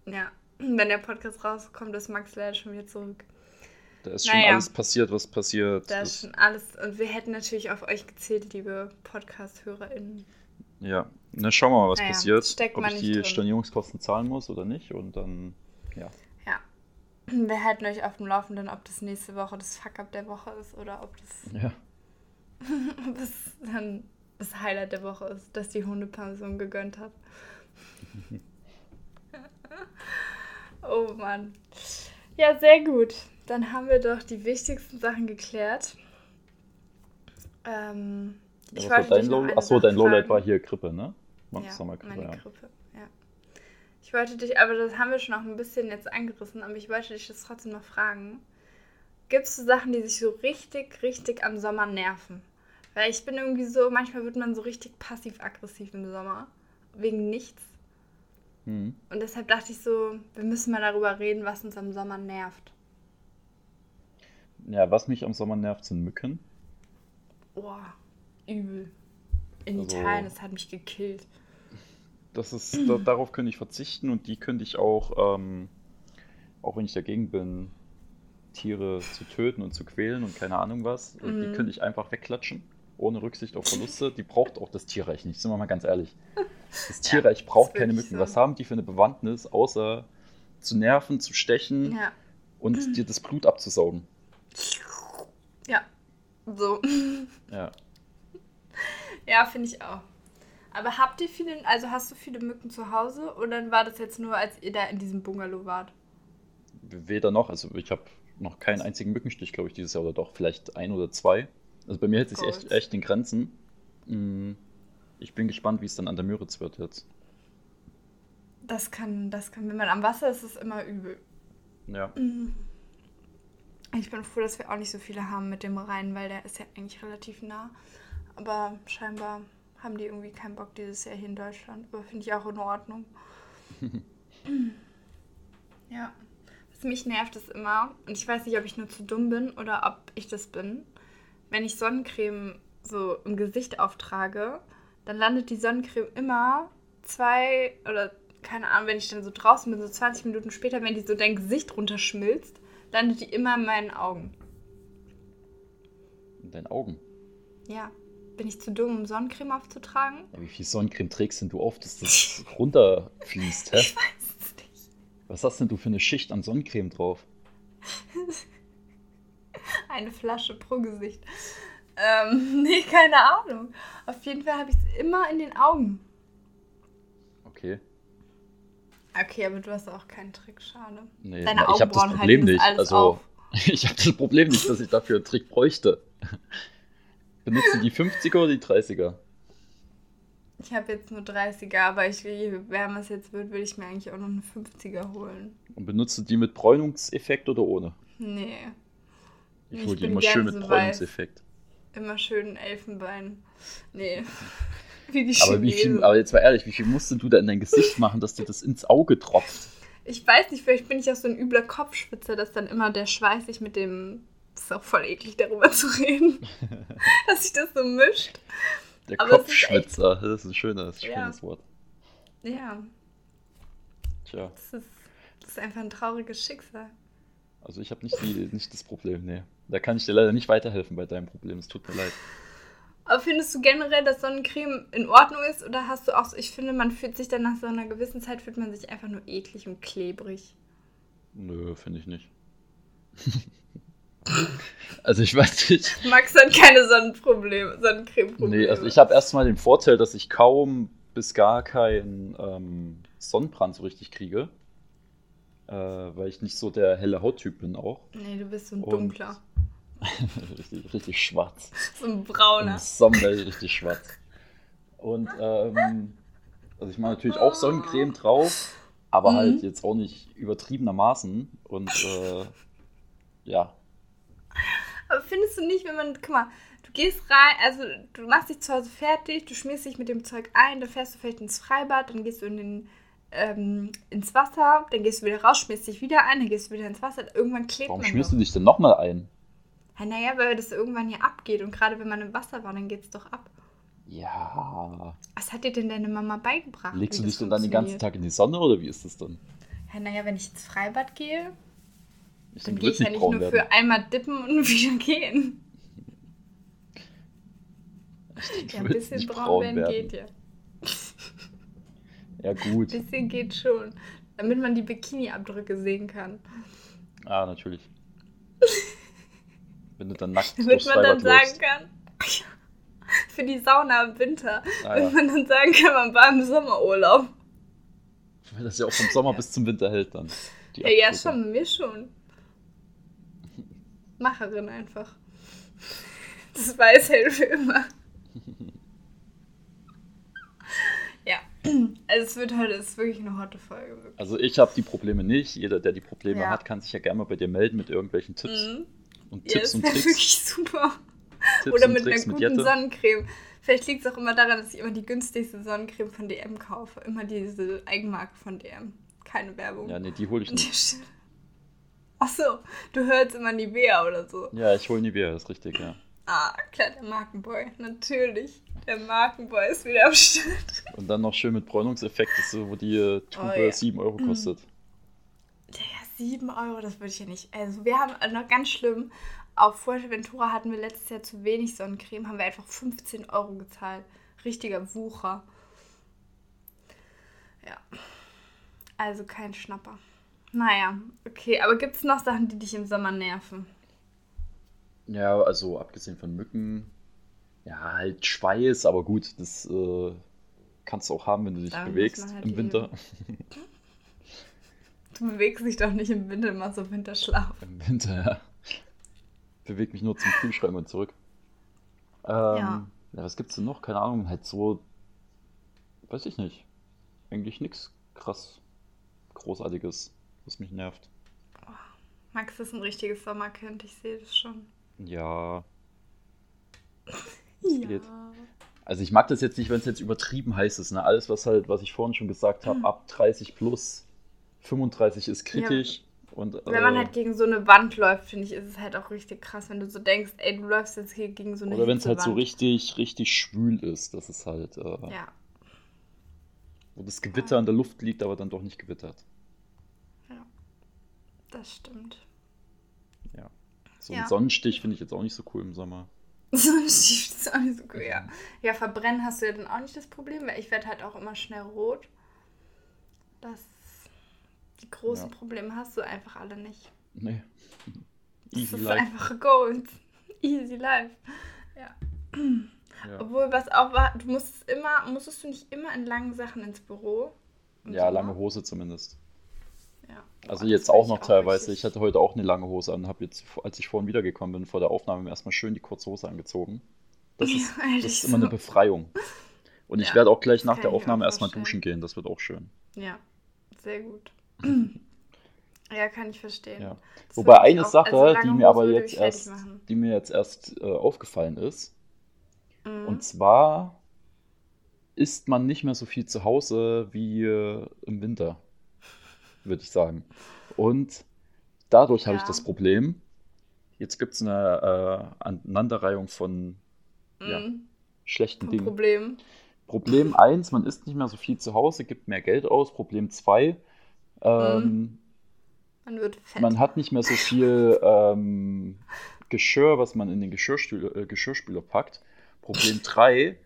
Ja, wenn der Podcast rauskommt, ist Max leider schon wieder zurück. Da ist schon Naja. alles passiert, was passiert. Da ist schon alles, und wir hätten natürlich auf euch gezählt, liebe Podcast-HörerInnen. Ja, na schauen wir mal, was Naja, passiert. steckt Ob ich die drin. Stornierungskosten zahlen muss oder nicht. Und dann, ja. Ja. Wir halten euch auf dem Laufenden, ob das nächste Woche das Fuck-Up der Woche ist oder ob das, Ja, ob das dann das Highlight der Woche ist, dass die Hundepension gegönnt hat. oh Mann. Ja, sehr gut. Dann haben wir doch die wichtigsten Sachen geklärt. Ähm, ich war wollte dein dich Low Achso, dein Lowlight war hier Grippe, ne? War Ja, meine ja. Grippe, ja. Ich wollte dich, aber das haben wir schon auch ein bisschen jetzt angerissen, aber ich wollte dich das trotzdem noch fragen. Gibt es so Sachen, die sich so richtig, richtig am Sommer nerven? Weil ich bin irgendwie so, manchmal wird man so richtig passiv-aggressiv im Sommer. Wegen nichts. Hm. Und deshalb dachte ich so, wir müssen mal darüber reden, was uns am Sommer nervt. Ja, was mich am Sommer nervt, sind Mücken. Boah, übel. In Also- Italien, das hat mich gekillt. Das ist, da, darauf könnte ich verzichten und die könnte ich auch, ähm, auch wenn ich dagegen bin, Tiere zu töten und zu quälen und keine Ahnung was, äh, die Mhm. könnte ich einfach wegklatschen, ohne Rücksicht auf Verluste. Die braucht auch das Tierreich nicht, sind wir mal ganz ehrlich. Das Tierreich braucht ist keine Mücken. so. Was haben die für eine Bewandtnis, außer zu nerven, zu stechen Ja. und dir das Blut abzusaugen? Ja. So. Ja. Ja, finde ich auch. Aber habt ihr viele, also hast du viele Mücken zu Hause oder war das jetzt nur, als ihr da in diesem Bungalow wart? Weder noch, also ich habe noch keinen einzigen Mückenstich, glaube ich, dieses Jahr oder doch, vielleicht ein oder zwei. Also bei mir hält sich echt, echt in Grenzen. Mm, Ich bin gespannt, wie es dann an der Müritz wird jetzt. Das kann, das kann, wenn man am Wasser ist, ist es immer übel. Ja. Ich bin froh, dass wir auch nicht so viele haben mit dem Rhein, weil der ist ja eigentlich relativ nah. Aber scheinbar haben die irgendwie keinen Bock dieses Jahr hier in Deutschland. Aber finde ich auch in Ordnung. ja. Was mich nervt ist immer, und ich weiß nicht, ob ich nur zu dumm bin oder ob ich das bin, wenn ich Sonnencreme so im Gesicht auftrage, dann landet die Sonnencreme immer zwei oder keine Ahnung, wenn ich dann so draußen bin, so 20 Minuten später, wenn die so dein Gesicht runterschmilzt, landet die immer in meinen Augen. In deinen Augen. Ja. Bin ich zu dumm, um Sonnencreme aufzutragen? Ja, wie viel Sonnencreme trägst denn du auf, dass das runterfließt, hä? Ich weiß es nicht. Was hast denn du für eine Schicht an Sonnencreme drauf? Eine Flasche pro Gesicht. Ähm, nee, keine Ahnung. Auf jeden Fall habe ich es immer in den Augen. Okay. Okay, aber du hast auch keinen Trick, schade. Nee, Deine na, ich habe das Problem nicht. Also, auf. ich habe das Problem nicht, dass ich dafür einen Trick bräuchte. Benutzen die 50er oder die 30er? Ich habe jetzt nur 30er, aber ich, je wärmer es jetzt wird, will ich mir eigentlich auch noch eine 50er holen. Und benutzt du die mit Bräunungseffekt oder ohne? Nee, Ich hole die immer schön mit so weiß. Bräunungseffekt. immer schön Elfenbein. Nee. Wie die Aber wie viel, aber jetzt mal ehrlich, wie viel musst denn du da in dein Gesicht machen, dass dir das ins Auge tropft? Ich weiß nicht, vielleicht bin ich auch so ein übler Kopfschwitzer, dass dann immer der Schweiß sich mit dem. Das ist auch voll eklig, darüber zu reden. dass sich das so mischt. Der Aber es ist Kopfschwitzer, das ist ein schönes, Ja. schönes Wort. Ja, Tja, das ist, das ist einfach ein trauriges Schicksal. also ich habe nicht, die- nicht das Problem, nee. Da kann ich dir leider nicht weiterhelfen bei deinem Problem, es tut mir leid. Aber findest du generell, dass Sonnencreme in Ordnung ist? Oder hast du auch so, ich finde, man fühlt sich dann nach so einer gewissen Zeit, fühlt man sich einfach nur eklig und klebrig. Nö, finde ich nicht. Also ich weiß nicht. Max hat keine Sonnenprobleme, Sonnencreme-Probleme. Nee, also ich habe erstmal den Vorteil, dass ich kaum bis gar keinen ähm, Sonnenbrand so richtig kriege. Äh, weil ich nicht so der helle Hauttyp bin auch. Nee, du bist so ein Und- dunkler. richtig, richtig schwarz. So ein brauner. Im Sommer richtig schwarz. Und ähm, also ich mache natürlich auch Sonnencreme drauf, aber Mhm. halt jetzt auch nicht übertriebenermaßen. Und äh, ja, Aber findest du nicht, wenn man, guck mal, du gehst rein, also du machst dich zu Hause fertig, du schmierst dich mit dem Zeug ein, dann fährst du vielleicht ins Freibad, dann gehst du in den, ähm, ins Wasser, dann gehst du wieder raus, schmierst dich wieder ein, dann gehst du wieder ins Wasser. Irgendwann klebt warum man schmierst doch. du dich denn nochmal ein? Ja, naja, weil das irgendwann hier abgeht und gerade wenn man im Wasser war, dann geht's doch ab. Ja. Was hat dir denn deine Mama beigebracht? Legst du dich denn dann den ganzen? Tag in die Sonne oder wie ist das dann? Ja, naja, wenn ich ins Freibad gehe, Ich dann gehe ich ja nicht nur werden. für einmal dippen und wieder gehen. Denke, Ja, ein bisschen braun werden geht ja. Ja, gut. Ein bisschen geht schon. Damit man die Bikini-Abdrücke sehen kann. Ah, natürlich. Wenn du dann nackt Damit man dann sagen kann, für die Sauna im Winter. Ah, Wenn ja. man dann sagen kann, man war im Sommerurlaub. Weil das ja auch vom Sommer bis zum Winter hält dann. Ja, ja, schon, mir schon. Macherin einfach. Das weiß hält für immer. Ja, also es wird heute, es ist wirklich eine harte Folge. Wirklich. Also ich habe die Probleme nicht. Jeder, der die Probleme Ja. hat, kann sich ja gerne mal bei dir melden mit irgendwelchen Tipps Mhm. Und Ja, Tipps das und wäre Tricks. wirklich super. Tipps Oder mit einer Tricks mit guten Jette. Sonnencreme. Vielleicht liegt es auch immer daran, dass ich immer die günstigste Sonnencreme von DM kaufe. Immer diese Eigenmarke von DM. Keine Werbung. Ja, nee, die hole ich nicht. Ach so, du hörst immer Nivea oder so. Ja, ich hole Nivea, das ist richtig, ja. Ah, klar, der Markenboy. Natürlich. Der Markenboy ist wieder am Start. Und dann noch schön mit Bräunungseffekt, das ist so, wo die äh, Tube Oh, ja. 7 Euro kostet. Der 7 Euro, das würde ich ja nicht. Also, wir haben äh, noch ganz schlimm. Auf Fuerteventura hatten wir letztes Jahr zu wenig Sonnencreme, haben wir einfach 15 Euro gezahlt. Richtiger Wucher. Ja. Also kein Schnapper. Naja, okay, aber gibt es noch Sachen, die dich im Sommer nerven? Ja, also abgesehen von Mücken, ja, halt Schweiß, aber gut, das äh, kannst du auch haben, wenn du dich muss bewegst halt im Winter. Du bewegst dich doch nicht im Winter immer so Winterschlaf. Im Winter, ja. Beweg mich nur zum Kühlschrank und zurück. Ähm, Ja. ja. was gibt's denn noch? Keine Ahnung, halt so, weiß ich nicht. Eigentlich nichts krass Großartiges, was mich nervt. Max ist ein richtiges Sommerkind, ich sehe das schon. Ja, Ja. geht. also ich mag das jetzt nicht, wenn es jetzt übertrieben heiß ist. Ne? Alles, was halt, was ich vorhin schon gesagt habe, ab 30 plus 35 ist kritisch. Und, Wenn man äh, halt gegen so eine Wand läuft, finde ich, ist es halt auch richtig krass, wenn du so denkst, ey, du läufst jetzt hier gegen so eine oder wenn es halt so richtig, richtig schwül ist, das ist halt, äh, Ja, wo das Gewitter in der Luft liegt, aber dann doch nicht gewittert. das stimmt. Ja. So Ja. ein Sonnenstich finde ich jetzt auch nicht so cool im Sommer. So ein Stift ist auch nicht so cool, ja. Ja, verbrennen hast du ja dann auch nicht das Problem, weil ich werde halt auch immer schnell rot. Das, die großen Ja. Probleme hast du einfach alle nicht. Nee. Das Easy ist life. einfach Gold. Easy life. Ja. Ja. Obwohl, was auch war, du musstest immer, musstest du nicht immer in langen Sachen ins Büro? Ja, Sommer? lange Hose zumindest. Ja. Also Boah, jetzt das auch noch ich teilweise. richtig- Ich hatte heute auch eine lange Hose an, habe jetzt, als ich vorhin wiedergekommen bin, vor der Aufnahme erstmal schön die kurze Hose angezogen. Das ist, Ja, das ist so. immer eine Befreiung. Und ich Ja, werde auch gleich das nach der ich Aufnahme auch erstmal duschen gehen. Das wird auch schön. Ja, sehr gut. ja, kann ich verstehen. Ja. Wobei eine auch- Sache, also die mir aber jetzt erst, die mir jetzt erst äh, aufgefallen ist, Mhm. und zwar isst man nicht mehr so viel zu Hause wie äh, im Winter, würde ich sagen. Und dadurch habe ich Ja. das Problem, jetzt gibt es eine äh, Aneinanderreihung von ja, Mhm. schlechten Ein Dingen. Problem. Problem 1, man isst nicht mehr so viel zu Hause, gibt mehr Geld aus. Problem 2, ähm, Man wird fett. man hat nicht mehr so viel ähm, Geschirr, was man in den Geschirrspüler, äh, Geschirrspüler packt. Problem 3,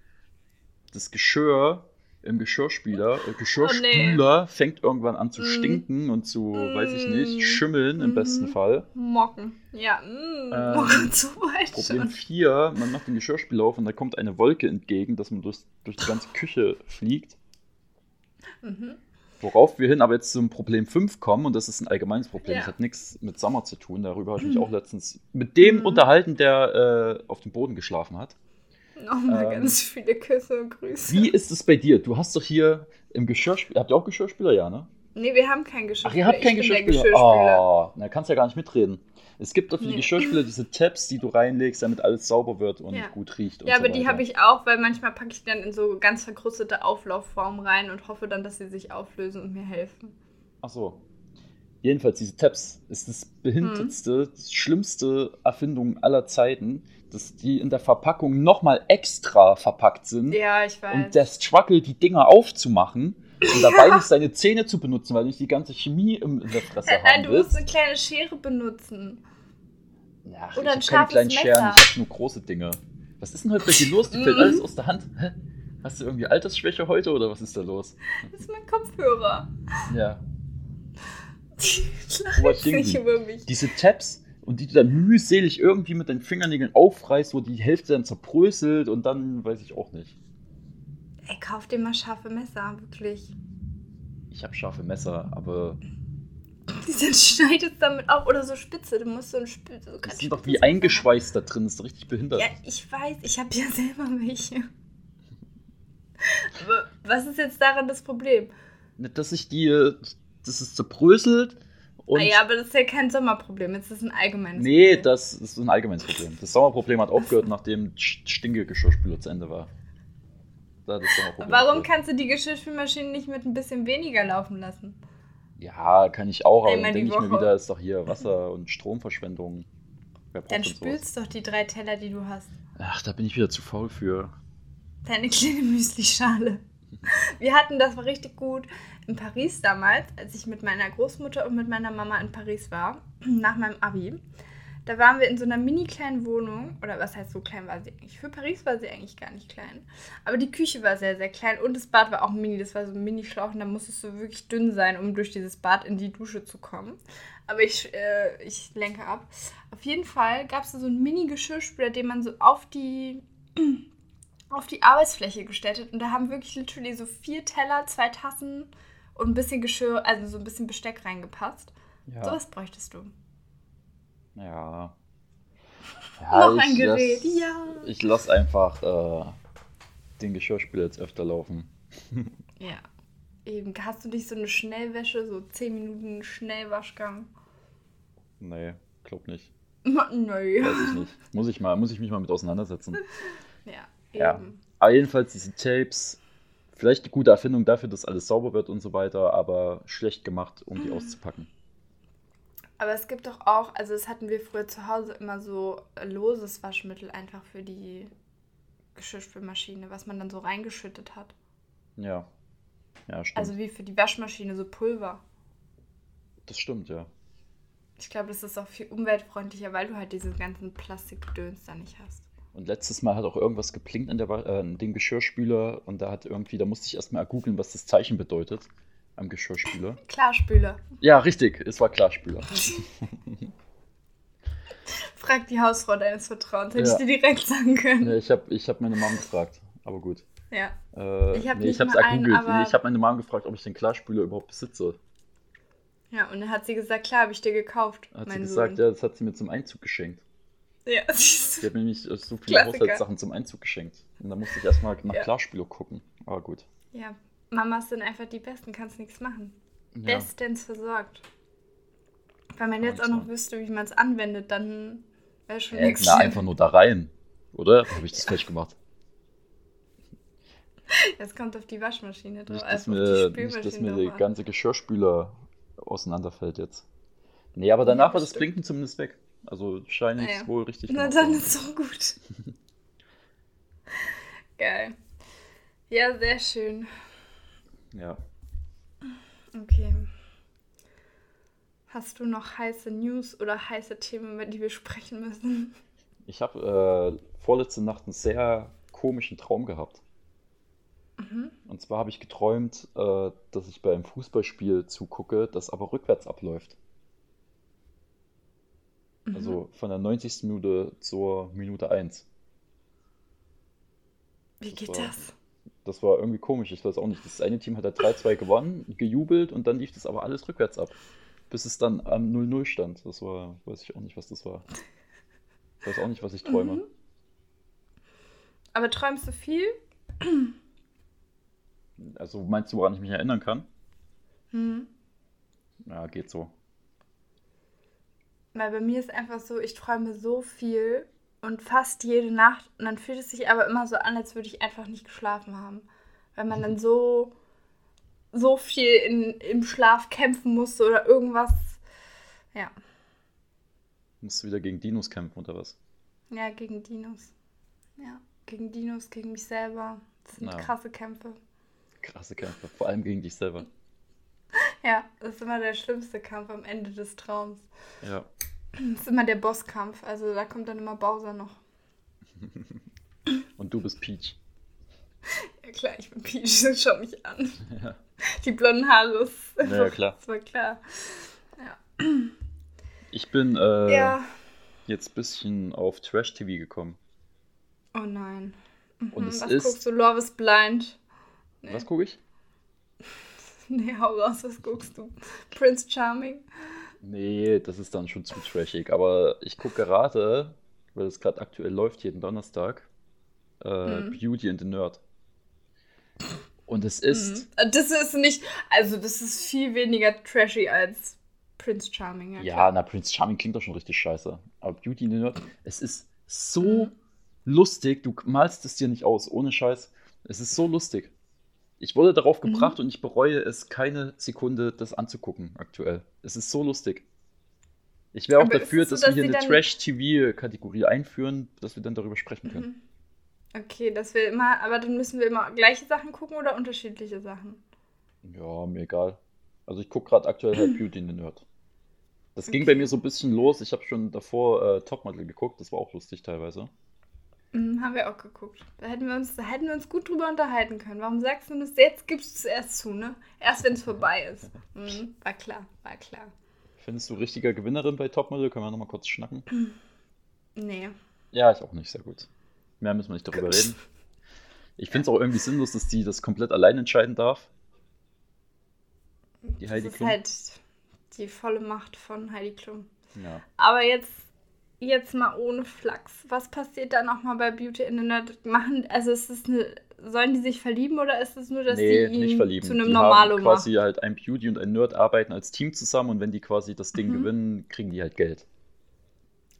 das Geschirr im Geschirrspüler, äh, Geschirrspüler fängt irgendwann an zu Mm. stinken und zu, weiß ich Mm. nicht, schimmeln im Mhm. besten Fall. Mocken. Ja, mm, Mocken zu weit Problem schon. 4, man macht den Geschirrspüler auf und da kommt eine Wolke entgegen, dass man durch, durch die ganze Küche fliegt. Mhm. Worauf wir hin aber jetzt zum Problem 5 kommen, und das ist ein allgemeines Problem. Ja. Das hat nichts mit Sommer zu tun. Darüber habe ich mich auch letztens mit dem Mhm. unterhalten, der äh, auf dem Boden geschlafen hat. Nochmal Ähm, ganz viele Küsse und Grüße. Wie ist es bei dir? Du hast doch hier im Geschirrspüler. Habt ihr auch Geschirrspüler? Ja, ne? Nee, wir haben keinen Geschirrspüler. Ach, ihr habt keinen der Geschirrspüler. Geschirrspüler. Oh, na, kannst ja gar nicht mitreden. Es gibt doch für die Nee. Geschirrspüler diese Tabs, die du reinlegst, damit alles sauber wird und Ja. gut riecht. Und Ja, so aber die weiter. habe ich auch, weil manchmal packe ich die dann in so ganz verkrustete Auflaufformen rein und hoffe dann, dass sie sich auflösen und mir helfen. Ach so. Jedenfalls, diese Tabs ist das behindertste, das schlimmste Erfindung aller Zeiten, dass die in der Verpackung nochmal extra verpackt sind. Ja, ich weiß. Und der Struggle, die Dinger aufzumachen und dabei nicht seine Zähne zu benutzen, weil du nicht die ganze Chemie im, in der Fresse Äh, haben Nein, du musst willst. eine kleine Schere benutzen. Ja, oder ein ich habe keine scharfes kleinen Scheren, ich habe nur große Dinge. Was ist denn heute bei dir los? Dir fällt Mhm. alles aus der Hand. Hä? Hast du irgendwie Altersschwäche heute oder was ist da los? Das ist mein Kopfhörer. Ja. Ich nicht über mich. Diese Tabs und die du dann mühselig irgendwie mit deinen Fingernägeln aufreißt, wo die Hälfte dann zerbröselt und dann weiß ich auch nicht. Ey, kauf dir mal scharfe Messer, wirklich. Ich habe scharfe Messer, aber Dann schneidest damit auf oder so spitze. Du musst so ein Spitze. So die sind doch wie eingeschweißt da drin, ist doch richtig behindert. Ja, ich weiß, ich habe ja selber welche. Aber was ist jetzt daran das Problem? Nicht, dass ich die, dass es zerbröselt und. ah ja, aber das ist ja kein Sommerproblem. Jetzt ist es ein allgemeines nee, Problem. das ist ein allgemeines Problem. Das Sommerproblem hat aufgehört, nachdem Stinke-Geschirrspüler zu Ende war. Das Sommerproblem Warum aufgehört. kannst du die Geschirrspülmaschine nicht mit ein bisschen weniger laufen lassen? Ja, kann ich auch, aber dann denke ich mir wieder, ist doch hier Wasser- und Stromverschwendung. Dann spülst doch die drei Teller, die du hast. Ach, da bin ich wieder zu faul für. Deine kleine Müslischale. Wir hatten das war richtig gut in Paris damals, als ich mit meiner Großmutter und mit meiner Mama in Paris war, nach meinem Abi. Da waren wir in so einer mini kleinen Wohnung, oder was heißt so klein war sie eigentlich? Für Paris war sie eigentlich gar nicht klein. Aber die Küche war sehr, sehr klein und das Bad war auch mini. Das war so ein Mini-Schlauch und da musstest du wirklich dünn sein, um durch dieses Bad in die Dusche zu kommen. Aber ich, äh, ich lenke ab. Auf jeden Fall gab es da so einen Mini-Geschirrspüler, den man so auf die auf die Arbeitsfläche gestellt hat. Und da haben wirklich literally so vier Teller, zwei Tassen und ein bisschen Geschirr, also so ein bisschen Besteck reingepasst. Ja. Sowas bräuchtest du. Ja. ja Noch ein Gerät, lass, ja. Ich lasse einfach äh, den Geschirrspüler jetzt öfter laufen. Ja. Eben, hast du nicht so eine Schnellwäsche, so 10 Minuten Schnellwaschgang? Nee, glaub nicht. Nö. Weiß ich nicht. Muss ich mal, muss ich mich mal mit auseinandersetzen. Ja, Ja. eben. Aber jedenfalls diese Tapes, vielleicht eine gute Erfindung dafür, dass alles sauber wird und so weiter, aber schlecht gemacht, um die auszupacken. Aber es gibt doch auch, also das hatten wir früher zu Hause immer so äh, loses Waschmittel einfach für die Geschirrspülmaschine, was man dann so reingeschüttet hat. Ja. Ja, stimmt. Also wie für die Waschmaschine, so Pulver. das stimmt, ja. Ich glaube, das ist auch viel umweltfreundlicher, weil du halt diesen ganzen Plastikgedöns da nicht hast. Und letztes Mal hat auch irgendwas geblinkt an, der, äh, an dem Geschirrspüler und da hat irgendwie, da musste ich erstmal googeln, was das Zeichen bedeutet am Geschirrspüler. Klarspüler. Ja, richtig, es war Klarspüler. Frag die Hausfrau deines Vertrauens. Hätte Ja. ich dir direkt sagen können. Ja, ich habe ich hab meine Mom gefragt, aber gut. Ja. Äh, Ich nee, habe es mal einen, aber- Nee, ich habe meine Mom gefragt, ob ich den Klarspüler überhaupt besitze. Ja, und dann hat sie gesagt, klar, habe ich dir gekauft. Hat sie gesagt, Sohn. ja, das hat sie mir zum Einzug geschenkt. Ja, siehst Sie du. hat mir nämlich äh, so viele Klassiker. Haushaltssachen zum Einzug geschenkt. Und da musste ich erstmal nach Ja. Klarspüler gucken. Aber gut. Ja, Mamas sind einfach die Besten, kannst nichts machen. Ja. Bestens versorgt. Wenn man jetzt auch noch wüsste, wie man es anwendet, dann wäre schon Äh, nichts na, einfach nur da rein. Oder? Habe ich das falsch gemacht? Es kommt auf die Waschmaschine drauf. Nicht, dass also mir, die nicht, dass mir der an. ganze Geschirrspüler auseinanderfällt jetzt. Nee, aber danach Ja, war das bestimmt. Blinken zumindest weg. Also scheint Ah, ich ja. wohl richtig Na dann ist so gut. Geil. Ja, sehr schön. Ja. Okay. Hast du noch heiße News oder heiße Themen, über die wir sprechen müssen? Ich habe äh, vorletzte Nacht einen sehr komischen Traum gehabt. Mhm. Und zwar habe ich geträumt, äh, dass ich bei einem Fußballspiel zugucke, das aber rückwärts abläuft. Mhm. Also von der 90. Minute zur Minute 1. Wie Das geht das? Das war irgendwie komisch, ich weiß auch nicht. Das eine Team hat halt 3-2 gewonnen, gejubelt und dann lief das aber alles rückwärts ab. Bis es dann am 0-0 stand. Das war, weiß ich auch nicht, was das war. Ich weiß auch nicht, was ich träume. Mhm. Aber träumst du viel? Also meinst du, woran ich mich erinnern kann? Mhm. Ja, geht so. Weil bei mir ist einfach so, ich träume so viel und fast jede Nacht und dann fühlt es sich aber immer so an, als würde ich einfach nicht geschlafen haben. Weil man dann so, so viel in, im Schlaf kämpfen musste oder irgendwas. Ja, Musst du wieder gegen Dinos kämpfen oder was? ja, gegen Dinos. Ja, gegen Dinos, gegen mich selber. Das sind Ja. krasse Kämpfe. Krasse Kämpfe, vor allem gegen dich selber. Ja, das ist immer der schlimmste Kampf am Ende des Traums. Ja. Das ist immer der Bosskampf. Also da kommt dann immer Bowser noch. Und du bist Peach. Ja klar, ich bin Peach, schau mich an. Ja. Die blonden Haare Ja, klar. Das war klar. Ich bin äh, ja. jetzt ein bisschen auf Trash-TV gekommen. Oh nein. Mhm. Und es Was ist- guckst du? Love is Blind. Nee. Was gucke ich? Nee, hau raus, was guckst du? Prince Charming. Nee, das ist dann schon zu trashig. Aber ich gucke gerade, weil es gerade aktuell läuft, jeden Donnerstag, äh, Mhm. Beauty and the Nerd. Und es ist, Mhm. Das ist nicht, also das ist viel weniger trashy als Prince Charming. ja, klar. na, Prince Charming klingt doch schon richtig scheiße. Aber Beauty and the Nerd, es ist so Mhm. lustig. Du malst es dir nicht aus, ohne Scheiß. Es ist so lustig. Ich wurde darauf Mhm. gebracht und ich bereue es keine Sekunde, das anzugucken aktuell. Es ist so lustig. Ich wäre auch Aber dafür, so, dass wir dass hier sie eine Trash-TV-Kategorie einführen, dass wir dann darüber sprechen können. Mhm. Okay, dass wir immer, aber dann müssen wir immer gleiche Sachen gucken oder unterschiedliche Sachen? Ja, mir egal. Also ich gucke gerade aktuell halt Beauty in the Nerd. Das ging bei Okay. mir so ein bisschen los. Ich habe schon davor äh, Topmodel geguckt, das war auch lustig teilweise. Mhm, haben wir auch geguckt. Da hätten wir uns, da hätten wir uns gut drüber unterhalten können. Warum sagst du das? Jetzt gibst du es erst zu, ne? Erst wenn es vorbei ist. Mhm, war klar, war klar. Findest du richtiger Gewinnerin bei Topmodel? Können wir nochmal kurz schnacken? Nee. Ja, ich auch nicht, sehr gut. Mehr müssen wir nicht darüber reden. Ich finde es auch irgendwie sinnlos, dass die das komplett allein entscheiden darf. Die Heidi das ist Klum. halt die volle Macht von Heidi Klum. Ja. Aber jetzt, jetzt mal ohne Flachs. Was passiert da nochmal bei Beauty in the Nerd? Machen, also ist es eine, sollen die sich verlieben oder ist es nur, dass nee, die ihn nicht verlieben. zu einem die Normalo haben quasi machen? halt ein Beauty und ein Nerd arbeiten als Team zusammen und wenn die quasi das Ding Mhm. gewinnen, kriegen die halt Geld.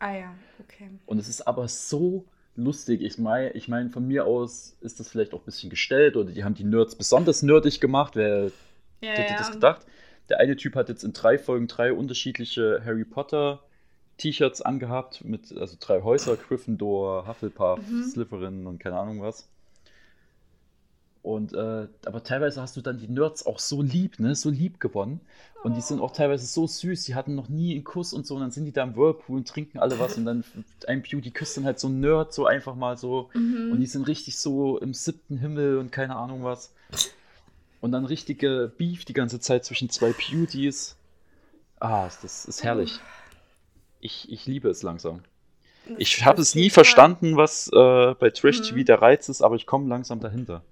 Ah ja, okay. Und es ist aber so lustig. Ich meine, ich mein, von mir aus ist das vielleicht auch ein bisschen gestellt oder die haben die Nerds besonders nerdig gemacht. Wer Ja, hätte ja. das gedacht? Der eine Typ hat jetzt in drei Folgen drei unterschiedliche Harry Potter T-Shirts angehabt, mit also drei Häuser, Gryffindor, Hufflepuff, Mhm. Slytherin und keine Ahnung was. Und äh, aber teilweise hast du dann die Nerds auch so lieb, ne, so lieb gewonnen. Und die sind auch teilweise so süß, die hatten noch nie einen Kuss und so, und dann sind die da im Whirlpool und trinken alle was und dann ein Beauty küsst dann halt so ein Nerd so einfach mal so. Mhm. Und die sind richtig so im siebten Himmel und keine Ahnung was. Und dann richtige Beef die ganze Zeit zwischen zwei Beauties. Ah, das ist herrlich. Ich, ich liebe es langsam. Ich habe es nie verstanden, was äh, bei Trash TV Mhm. der Reiz ist, aber ich komme langsam dahinter.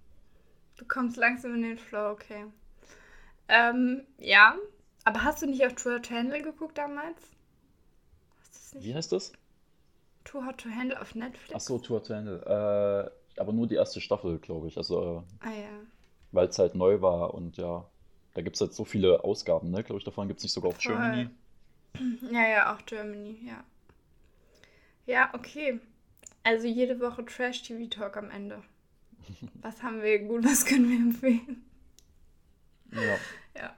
Du kommst langsam in den Flow, okay. Ähm, ja. Aber hast du nicht auf Too Hot to Handle geguckt damals? Wie heißt das? Too Hot to Handle auf Netflix? Ach so, Tour to Handle. Äh, aber nur die erste Staffel, glaube ich. Also, äh, Ah ja. weil es halt neu war und ja, da gibt es halt so viele Ausgaben, ne? Glaube ich, davon gibt es nicht sogar auf Voll. Germany. Ja, ja, auch Germany, ja. Ja, okay. Also jede Woche Trash-TV-Talk am Ende. Was haben wir gut, was können wir empfehlen? Ja, Ja.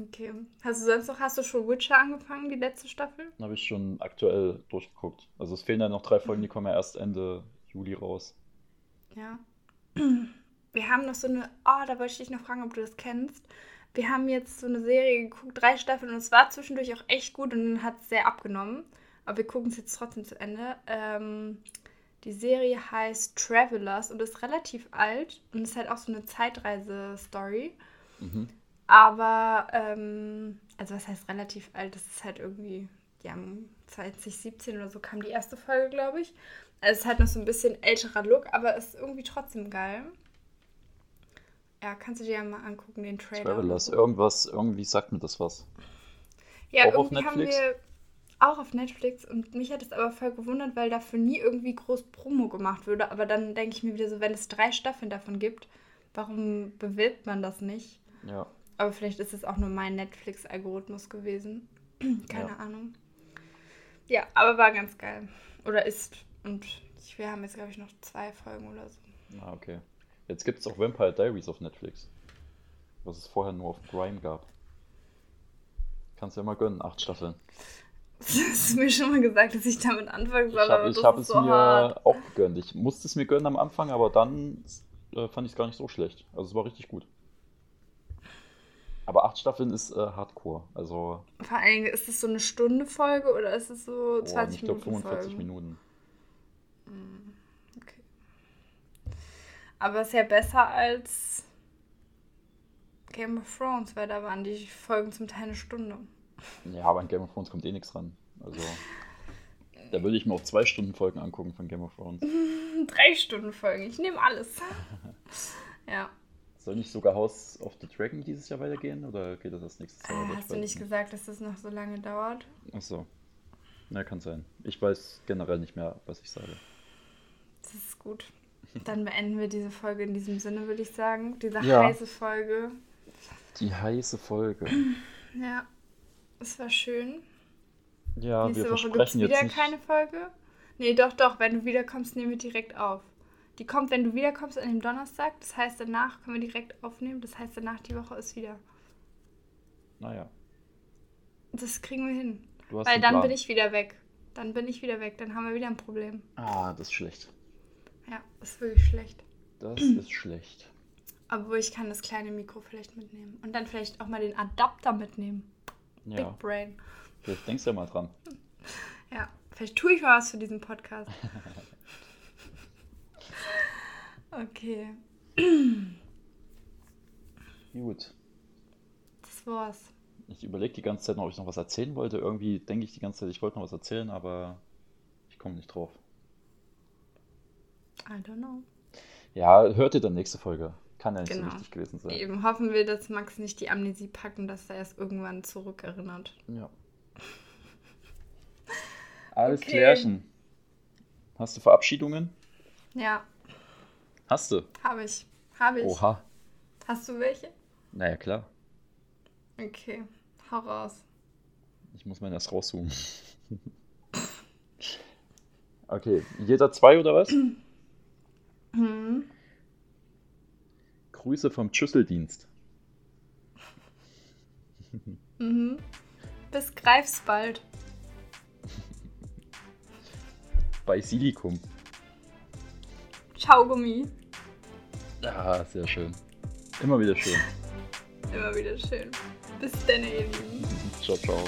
Okay. Hast du sonst noch, hast du schon Witcher angefangen, die letzte Staffel? habe ich schon aktuell durchgeguckt. Also es fehlen ja noch drei Folgen, die kommen ja erst Ende Juli raus. Ja. Wir haben noch so eine, oh, da wollte ich dich noch fragen, ob du das kennst. Wir haben jetzt so eine Serie geguckt, drei Staffeln und es war zwischendurch auch echt gut und hat es sehr abgenommen. Aber wir gucken es jetzt trotzdem zu Ende. Ähm, Die Serie heißt Travelers und ist relativ alt und ist halt auch so eine Zeitreise-Story. Mhm. Aber, ähm, also was heißt relativ alt? Das ist halt irgendwie, ja, 2017 oder so kam die erste Folge, glaube ich. Also es ist halt noch so ein bisschen älterer Look, aber ist irgendwie trotzdem geil. Ja, kannst du dir ja mal angucken, den Trailer. Travelers, irgendwas, irgendwie sagt mir das was. Ja, Auch auf irgendwie haben Netflix? wir auch auf Netflix und mich hat es aber voll gewundert, weil dafür nie irgendwie groß Promo gemacht würde. Aber dann denke ich mir wieder so, wenn es drei Staffeln davon gibt, warum bewirbt man das nicht? Ja. Aber vielleicht ist es auch nur mein Netflix-Algorithmus gewesen. Keine Ja. Ahnung. Ja, aber war ganz geil. Oder ist. Und wir haben jetzt, glaube ich, noch zwei Folgen oder so. Ah, okay. Jetzt gibt es auch Vampire Diaries auf Netflix. Was es vorher nur auf Prime gab. Kannst du ja mal gönnen, acht Staffeln. Du hast mir schon mal gesagt, dass ich damit anfangen soll, Ich habe aber ich das hab es so mir hart. auch gegönnt. Ich musste es mir gönnen am Anfang, aber dann äh, fand ich es gar nicht so schlecht. Also es war richtig gut. Aber acht Staffeln ist äh, Hardcore. Also Vor allen Dingen, ist es so eine Stunde Folge oder ist es so boah, 20 ich glaube Minuten 45 Folge? Minuten. Okay. Aber ist ja besser als Game of Thrones, weil da waren die Folgen zum Teil eine Stunde. Ja, aber an Game of Thrones kommt eh nichts ran. Also da würde ich mir auch zwei Stunden Folgen angucken von Game of Thrones. Drei Stunden Folgen, ich nehme alles. ja. Soll nicht sogar House of the Dragon dieses Jahr weitergehen oder geht das erst nächstes Jahr? Äh, hast du nicht gesagt, dass das noch so lange dauert? Ach so. Na, kann sein. Ich weiß generell nicht mehr, was ich sage. Das ist gut. Dann beenden wir diese Folge in diesem Sinne, würde ich sagen. Diese Ja. heiße Folge. Die heiße Folge. Ja. Es war schön. Ja, Nächste wir Woche gibt es versprechen wieder jetzt keine Folge. Nee, doch, doch. Wenn du wiederkommst, nehmen wir direkt auf. Die kommt, wenn du wiederkommst, an dem Donnerstag. Das heißt, danach können wir direkt aufnehmen. Das heißt, danach die Woche ist wieder. Naja, Das kriegen wir hin. du hast Weil dann Plan. bin ich wieder weg. Dann bin ich wieder weg. Dann haben wir wieder ein Problem. Ah, das ist schlecht. Ja, ist wirklich schlecht. Das ist schlecht. Obwohl ich kann das kleine Mikro vielleicht mitnehmen. Und dann vielleicht auch mal den Adapter mitnehmen. Ja, Big Brain. vielleicht denkst du ja mal dran. Ja, vielleicht tue ich mal was für diesen Podcast. okay, Gut. das war's. Ich überlege die ganze Zeit noch, ob ich noch was erzählen wollte. Irgendwie denke ich die ganze Zeit, ich wollte noch was erzählen, aber ich komme nicht drauf. I don't know. Ja, hört ihr dann nächste Folge. Kann ja nicht Genau. so wichtig gewesen sein. Eben hoffen wir, dass Max nicht die Amnesie packen, dass er erst irgendwann zurückerinnert. Ja. Alles Okay. klärchen. Hast du Verabschiedungen? Ja, Hast du? habe ich. Habe ich. Oha. Hast du welche? Naja, klar. Okay, hau raus. Ich muss meinen erst rauszoomen. okay, jeder zwei oder was? Hm. Grüße vom Schüsseldienst. Mhm. Bis greifsbald. Bei Silikum. Ciao, Gummi. Ah, sehr schön. Immer wieder schön. Immer wieder schön. Bis dann, ihr Lieben. Ciao, ciao.